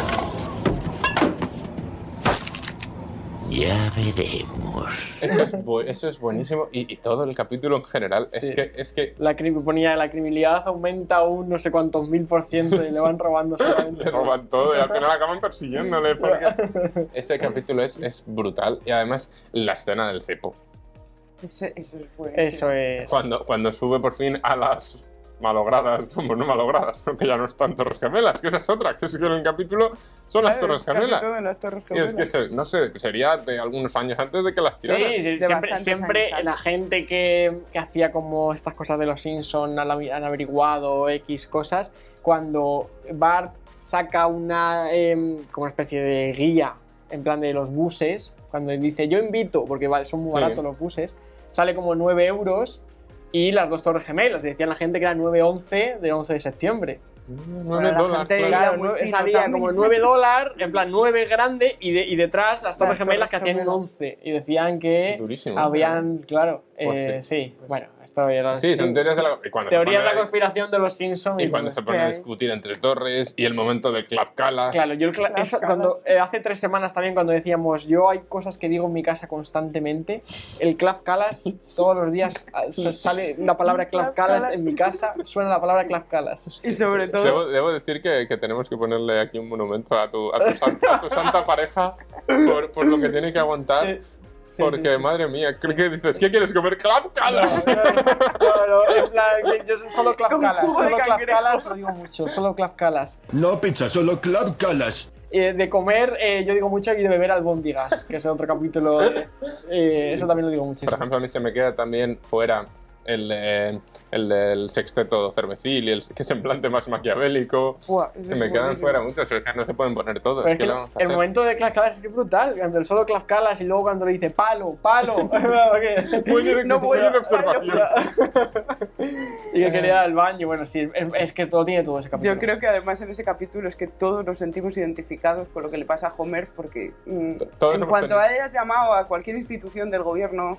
Ya veremos. Eso es, bu- eso es buenísimo. Y, y todo el capítulo en general. Es que, es que La ponía la criminalidad aumenta un no sé cuántos mil por ciento y le van robando solamente. le roban todo y al final acaban persiguiéndole. Porque ese capítulo es, es brutal. Y además, la escena del cepo. Ese- eso es bueno. Eso es. Cuando, cuando sube por fin a las malogradas, bueno, no malogradas, porque ya no están Torres Gemelas, que esa es otra, que es que en el capítulo son las Torres Gemelas. las Torres Y es que, se- no sé, sería de algunos años antes de que las tiraran. Sí, siempre, la gente que, que hacía como estas cosas de los Simpsons han, han averiguado X cosas, cuando Bart saca una em, como una especie de guía en plan de los buses, cuando dice yo invito, porque vale, son muy Sí. baratos los buses, sale como 9 euros y las dos torres gemelas, y decían la gente que era 9.11 de 11 de septiembre. Nueve la dólares, claro. Claro, salía como 9 dólares, en plan 9 grande, y, de- y detrás las torres Las gemelas que hacían un Gemelas. 11. Y decían que Durísimo. habían, claro, Pues eh, sí. sí, bueno, esto era... Sí, son teorías de la, y cuando se teorías de la conspiración de los Simpsons. Y cuando se ponen a discutir entre torres y el momento de Clap Calas. Claro, yo el cla- eso, cuando, eh, hace tres semanas también cuando decíamos yo hay cosas que digo en mi casa constantemente, el clap calas, todos los días ah, sale la palabra clap calas en mi casa, suena la palabra clap calas. Y sobre todo. Debo, debo decir que, que tenemos que ponerle aquí un monumento a tu, a tu, santa, a tu santa pareja por, por lo que tiene que aguantar. Sí, porque, sí, sí. madre mía, creo que dices, ¿qué quieres comer? ¡Clap Calas! No, no, en plan, yo solo clap Con calas, jugo de solo clap cangrejo. calas, lo digo mucho, solo clap calas. No pizza, solo club calas. Eh, de comer, eh, yo digo mucho y de beber albóndigas, que es otro capítulo. de- eh, eso también lo digo mucho. Por ejemplo, a mí se me queda también fuera el, de- el del sexteto cervecil y el que es en plante más maquiavélico. Ese Se me quedan buenísimo. fuera muchos, pero es que no se pueden poner todos. Es ¿qué que el hacer? momento de Clash Calas es que es brutal, cuando el solo Clash Calas y luego cuando le dice palo, palo. No a- de observación. y que quería ir al baño, bueno, sí, es, es que todo tiene todo ese capítulo. Yo creo que además en ese capítulo es que todos nos sentimos identificados con lo que le pasa a Homer porque mm, Todos en cuanto tenido- hayas llamado a cualquier institución del gobierno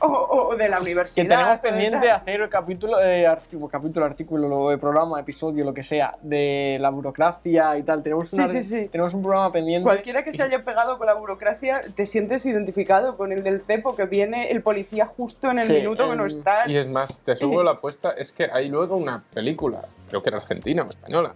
o, o de la universidad tenemos de pendiente tal, hacer el capítulo, eh, archivo, capítulo, artículo, lo- programa, episodio, lo que sea, de la burocracia y tal. Tenemos, Sí, una- sí, sí. tenemos un programa pendiente. Cualquiera que se haya pegado con la burocracia, te sientes identificado con el del cepo que viene el policía justo en el Sí, minuto que no está. Y es más, te subo la apuesta, es que hay luego una película, creo que era argentina o española,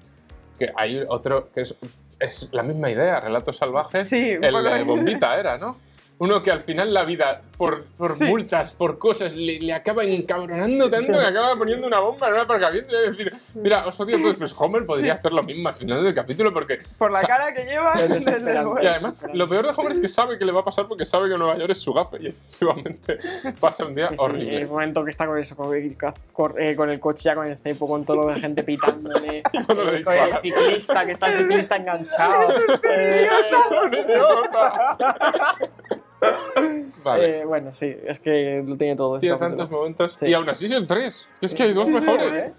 que hay otro que es, es la misma idea, Relatos Salvajes. Sí, el de Bombita era, ¿no? uno que al final la vida, por, por Sí. multas, por cosas, le, le acaba encabronando tanto que acaba poniendo una bomba en un aparcamiento y decir, mira, os odio a todos, pues Homer podría hacer lo mismo al final del capítulo porque... Por la cara que lleva, Es. Y además, lo peor de Homer es que sabe que le va a pasar porque sabe que Nueva York es su gafe y efectivamente pasa un día sí, horrible. el momento que está con eso, con, eh, con el coche ya con el cepo, con todo lo de gente pitándole, eh, con el ciclista, que está el ciclista enganchado. eh, ¡Un idiota! Vale. eh, bueno, sí, es que lo tiene todo. Tiene capítulo. tantos momentos. Sí. Y aún así es el 3. Es que hay dos Sí, sí, mejores. ¿eh?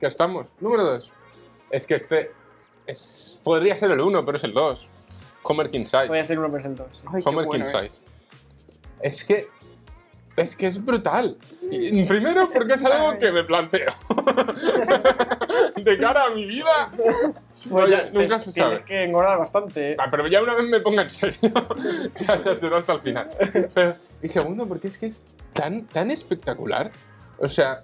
Que estamos. Número 2. Es que este es, podría ser el 1, pero es el 2. Homer King Size. Voy a ser uno presentado. sí. Ay, qué Homer bueno, King eh. Size. Es que. Es que es brutal. Y- Primero porque es algo que me planteo. de cara a mi vida. Pues ya, nunca se sabe. que engordar bastante. ¿eh? Ah, pero ya una vez me ponga en serio, ya, ya será hasta el final. Pero, y segundo, porque es que es tan, tan espectacular. O sea,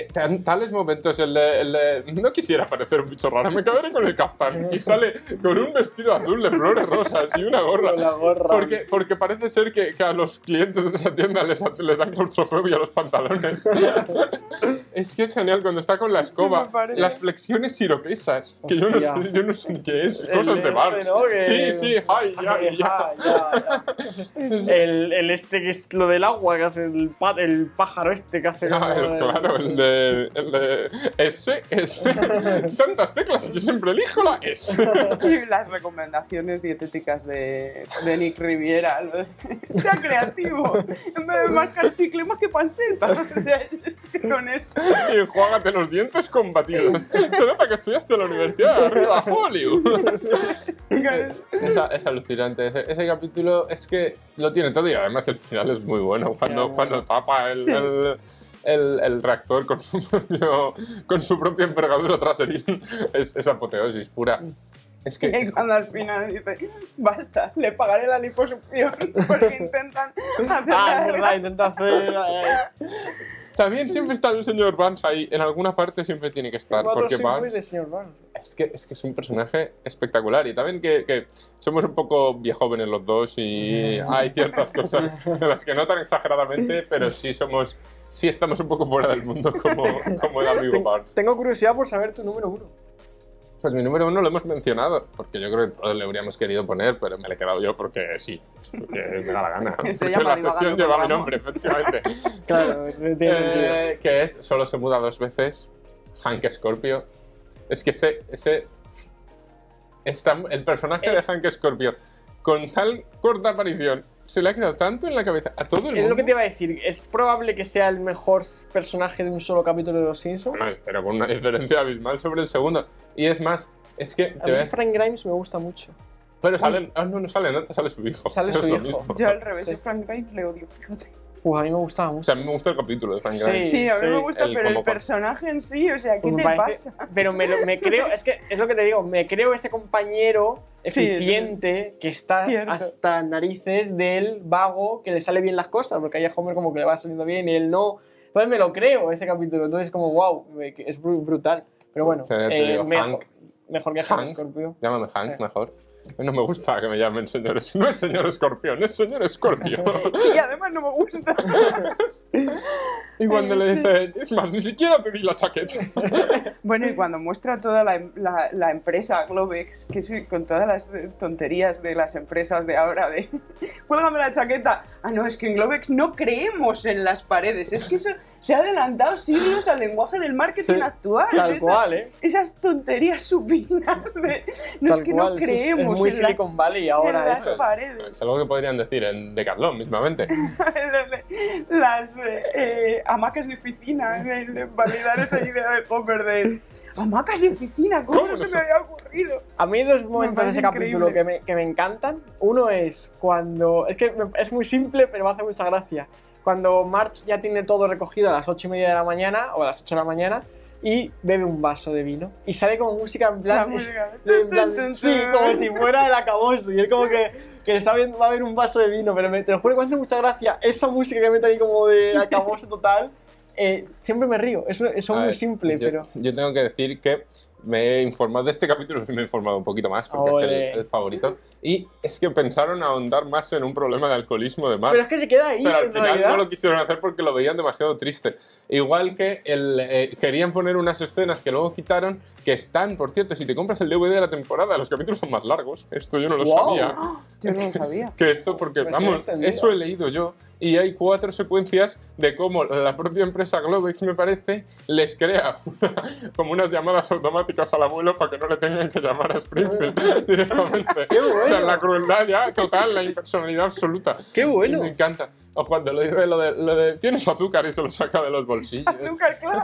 eh, tan- tales momentos, el el No quisiera parecer un bicho raro, me quedaré con el caftán. Y sale con un vestido azul de flores rosas y una gorra. La gorra. Porque, porque parece ser que, que a los clientes de esa tienda les, les dan claustrofobia a los pantalones. es que es genial cuando está con la escoba. parece. las flexiones siroquesas, que yo no, sé, yo no sé qué es. El Cosas de este, Barnes. ¿no? Sí, sí, ay, ya, Ay, ya. ya, ya. el, el este que es lo del agua, que hace el, el pájaro este que hace. Ah, el- claro, el de, el de S, S. Tantas teclas, yo siempre elijo la S. Y las recomendaciones dietéticas de, de Nick Riviera. sea creativo. En vez de mascar chicle, más que panceta. O sea, con eso. Y enjuágate los dientes con batidos. Se nota que estudiaste en la universidad. ¡Arriba, Hollywood! Es, es alucinante. Ese, ese capítulo es que lo tiene todo y además el final es muy bueno. Cuando, cuando tapa el, Sí. el, el- el reactor con su, propio, con su propia envergadura traseril es, es apoteosis pura. Es que Y cuando al final dice, basta, le pagaré la liposucción porque intentan hacer Ah, la- es verdad, intenta hacer. eh, también siempre está el señor Vance ahí. En alguna parte siempre tiene que estar. Porque Vance de señor Barnes. es que, es que es un personaje espectacular. Y también que, que somos un poco viejóvenes los dos y hay ciertas cosas en las que no tan exageradamente, pero sí somos. Sí estamos un poco fuera del mundo como, como el amigo Bart. Tengo curiosidad por saber tu número uno. Pues mi número uno lo hemos mencionado, porque yo creo que todos le habríamos querido poner, pero me le he quedado yo porque sí, porque me da la gana. Se llama la sección lleva mi nombre, efectivamente. Claro. Eh, que es Solo se muda dos veces, Hank Scorpio. Es que ese, ese el personaje Es- de Hank Scorpio, con tal corta aparición, se le ha quedado tanto en la cabeza a todo el mundo. Es lo que te iba a decir. Es probable que sea el mejor personaje de un solo capítulo de Los Simpsons. Pero con una diferencia abismal sobre el segundo. Y es más, es que... A mí ves- Frank Grimes me gusta mucho. pero sale... Ah, no, no sale nada, sale su hijo. Sale su hijo. Yo al revés Sí. Frank Grimes le odio, fíjate. Uf, a mí me gustaba O mucho. sea, a mí me gusta el capítulo de Frank Sí. Grimes. Sí, a mí sí, me gusta, el pero el personaje en sí, o sea, ¿qué Pues me te parece- pasa? Pero me, lo- me creo, es que es lo que te digo, me creo ese compañero Sí, eficiente que está Cierto. hasta narices del vago que le sale bien las cosas, porque hay a Homer como que le va saliendo bien y él no. Entonces me lo creo ese capítulo, entonces como wow, es bru- brutal. Pero bueno, Sí, te eh, digo, mejor, Hank. mejor que Hank. Hank Scorpio. Llámame Hank, Sí. mejor. No me gusta que me llamen señores. No es señor escorpión, es señor escorpio. Y además no me gusta. y cuando le Sí. dice, es más, ni siquiera te di la chaqueta. Bueno, y cuando muestra toda la, la- la empresa Globex, que con todas las tonterías de las empresas de ahora, de cuélgame la chaqueta. Ah, no, es que en Globex no creemos en las paredes. Es que eso se ha adelantado siglos al lenguaje del marketing Sí, actual. Tal Esa- cual, ¿eh? Esas tonterías supinas de. No Tal es que cual, no es- creemos Es, muy en, la- Silicon Valley en ahora las eso. paredes. Es algo que podrían decir en Decathlon mismamente. las eh, hamacas de oficina, validar esa idea de Homer de hamacas de oficina, ¿cómo, ¿Cómo no se me había ocurrido? A mí hay dos momentos de ese capítulo que increíble. me, que me encantan. Uno es cuando. Es que es muy simple, pero me hace mucha gracia. Cuando March ya tiene todo recogido a las 8 y media de la mañana, o a las 8 de la mañana, y bebe un vaso de vino. Y sale como música en plan. La música. en plan- sí, como si fuera el acabose. Y él como que, que está viendo, va a beber un vaso de vino. Pero me, te lo juro que me hace mucha gracia. Esa música que mete ahí como de acabose total. eh, siempre me río. Es, es muy ver, simple, yo, pero. Yo tengo que decir que me he informado de este capítulo, me he informado un poquito más porque Ole. es el, el favorito. Y es que pensaron ahondar más en un problema de alcoholismo de Marx. Pero es que se queda ahí, Pero al final realidad. no lo quisieron hacer porque lo veían demasiado triste. Igual que el, eh, querían poner unas escenas que luego quitaron, que están, por cierto, si te compras el DVD de la temporada, los capítulos son más largos. Esto yo no lo Guau. sabía. Yo no lo sabía. Que esto, porque Versión vamos, extendida. eso he leído yo. Y hay cuatro secuencias de cómo la propia empresa Globex, me parece, les crea una- como unas llamadas automáticas al abuelo para que no le tengan que llamar a Springfield directamente. O sea, la crueldad ya total, la impersonalidad absoluta. ¡Qué bueno! Y me encanta. O cuando le dice lo de, lo de tienes azúcar y se lo saca de los bolsillos. Azúcar, claro.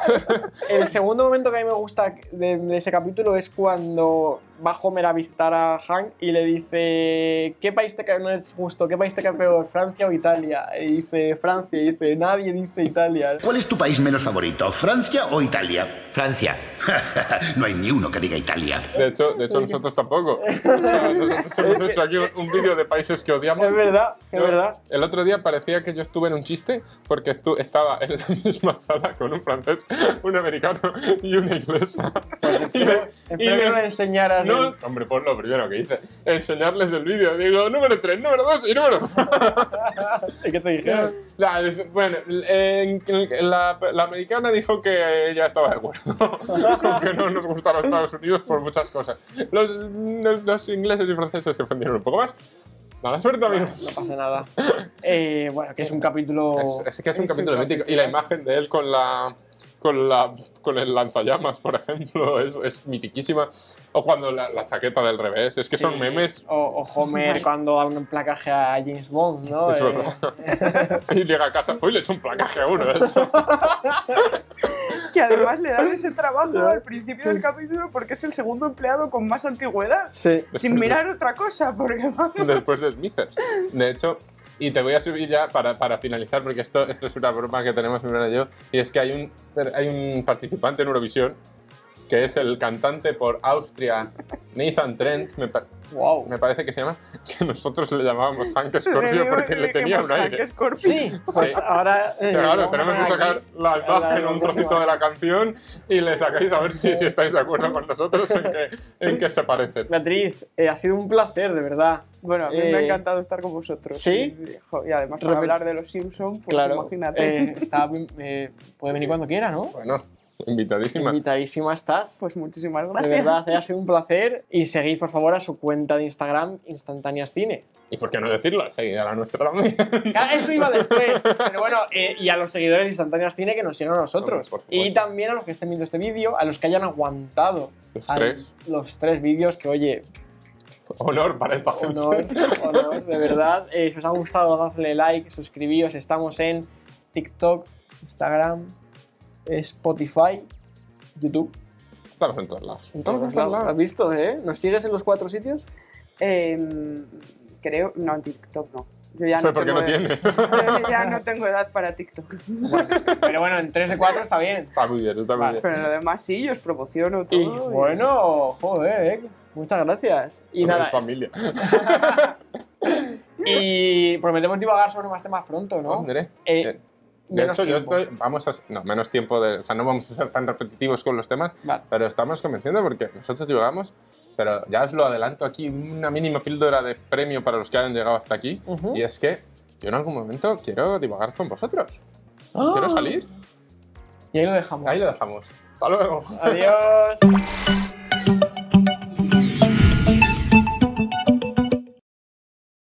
El segundo momento que a mí me gusta de, de ese capítulo es cuando va Homer a visitar a Hank y le dice ¿qué país te cae no es justo? ¿Qué país te cae peor? ¿Francia o Italia? Y dice Francia y dice nadie dice Italia. ¿Cuál es tu país menos favorito, Francia o Italia? Francia. no hay ni uno que diga Italia. De hecho, de hecho nosotros tampoco. O sea, nosotros hemos hecho aquí un, un vídeo de países que odiamos. Es verdad, es Yo- verdad. El otro día parecía que yo estuve en un chiste porque estu- estaba en la misma sala con un francés, un americano y una inglesa. y Espero y que le- no le enseñaras no, el- hombre, pues lo primero que hice, enseñarles el vídeo. Digo, número 3, número 2 y número ¿Y qué te dijeron? La- bueno, en- en la, la americana dijo que ella estaba de acuerdo con que no nos gustaba Estados Unidos por muchas cosas. Los, los- los ingleses y franceses se ofendieron un poco más. Amigos. No pasa nada. Eh, bueno, que es un capítulo... Es, es que es un Es un capítulo mítico. Y la imagen de él con la. Con, la, con el lanzallamas, por ejemplo, es, es mitiquísima. O cuando la, la chaqueta del revés, es que son Sí. memes. O, o Homer cuando da un placaje a James Bond, ¿no? Es Eh, verdad. y llega a casa, uy, le he hecho un placaje a uno. de hecho". Que además le dan ese trabajo al principio del capítulo porque es el segundo empleado con más antigüedad. Sí. Sin mirar otra cosa, porque. Después de Smithers. De hecho, y te voy a subir ya para, para finalizar, porque esto, esto es una broma que tenemos mi hermana y yo. Y es que hay un, hay un participante en Eurovisión que es el cantante por Austria, Nathan Trent, me, pa- Wow. me parece que se llama, que nosotros le llamábamos Hank Scorpio porque le tenía un aire. Scorpio. Sí, pues Sí. ahora... eh, Claro, vamos a tenemos que sacar aquí la imagen, un próxima. trocito de la canción y le sacáis a ver si, si estáis de acuerdo con nosotros en que, en que se parecen. Beatriz, eh, ha sido un placer, de verdad. Bueno, a mí Eh, me ha encantado estar con vosotros. ¿sí? Y, además para hablar de los Simpsons, pues claro. imagínate. eh, está bien, eh, puede venir cuando quiera, ¿no? Bueno, invitadísima. Invitadísima estás. Pues muchísimas De gracias. verdad, eh, ha sido un placer. Y seguid, por favor, a su cuenta de Instagram, Instantáneas Cine. ¿Y por qué no decirlo? Seguir a la nuestra también. Eso iba después. Pero bueno, eh, y a los seguidores de Instantáneas Cine que nos sigan a nosotros. Y también a los que estén viendo este vídeo, a los que hayan aguantado Los tres. los tres vídeos, que oye, Honor para esta gente. honor, honor, de verdad. Eh, si os ha gustado, dadle like, suscribíos. Estamos en TikTok, Instagram, Spotify, YouTube. Estamos en todos lados. En todos lados. ¿Has visto, eh? ¿Nos sigues en los cuatro sitios? Em, creo, no, en TikTok no. Yo ya no, porque tengo no tiene. yo ya no tengo edad para TikTok. Pero bueno, en 3 de 4 está bien. Está muy bien, está muy Vale. bien. Pero lo demás sí, yo os promociono todo. Y y- bueno, joder, eh, muchas gracias. Y nada, familia. y prometemos divagar sobre más temas pronto, ¿no? Eh, Eh, De hecho, yo tiempo. estoy. Vamos a. No, menos tiempo de. O sea, no vamos a ser tan repetitivos con los temas, Vale. pero estamos convenciendo porque nosotros divagamos. Pero ya os lo adelanto aquí, una mínima píldora de premio para los que hayan llegado hasta aquí. Ujú. Y es que yo en algún momento quiero divagar con vosotros. ¡Ah! Quiero salir. Y ahí lo dejamos. Ahí lo dejamos. Hasta luego. Adiós.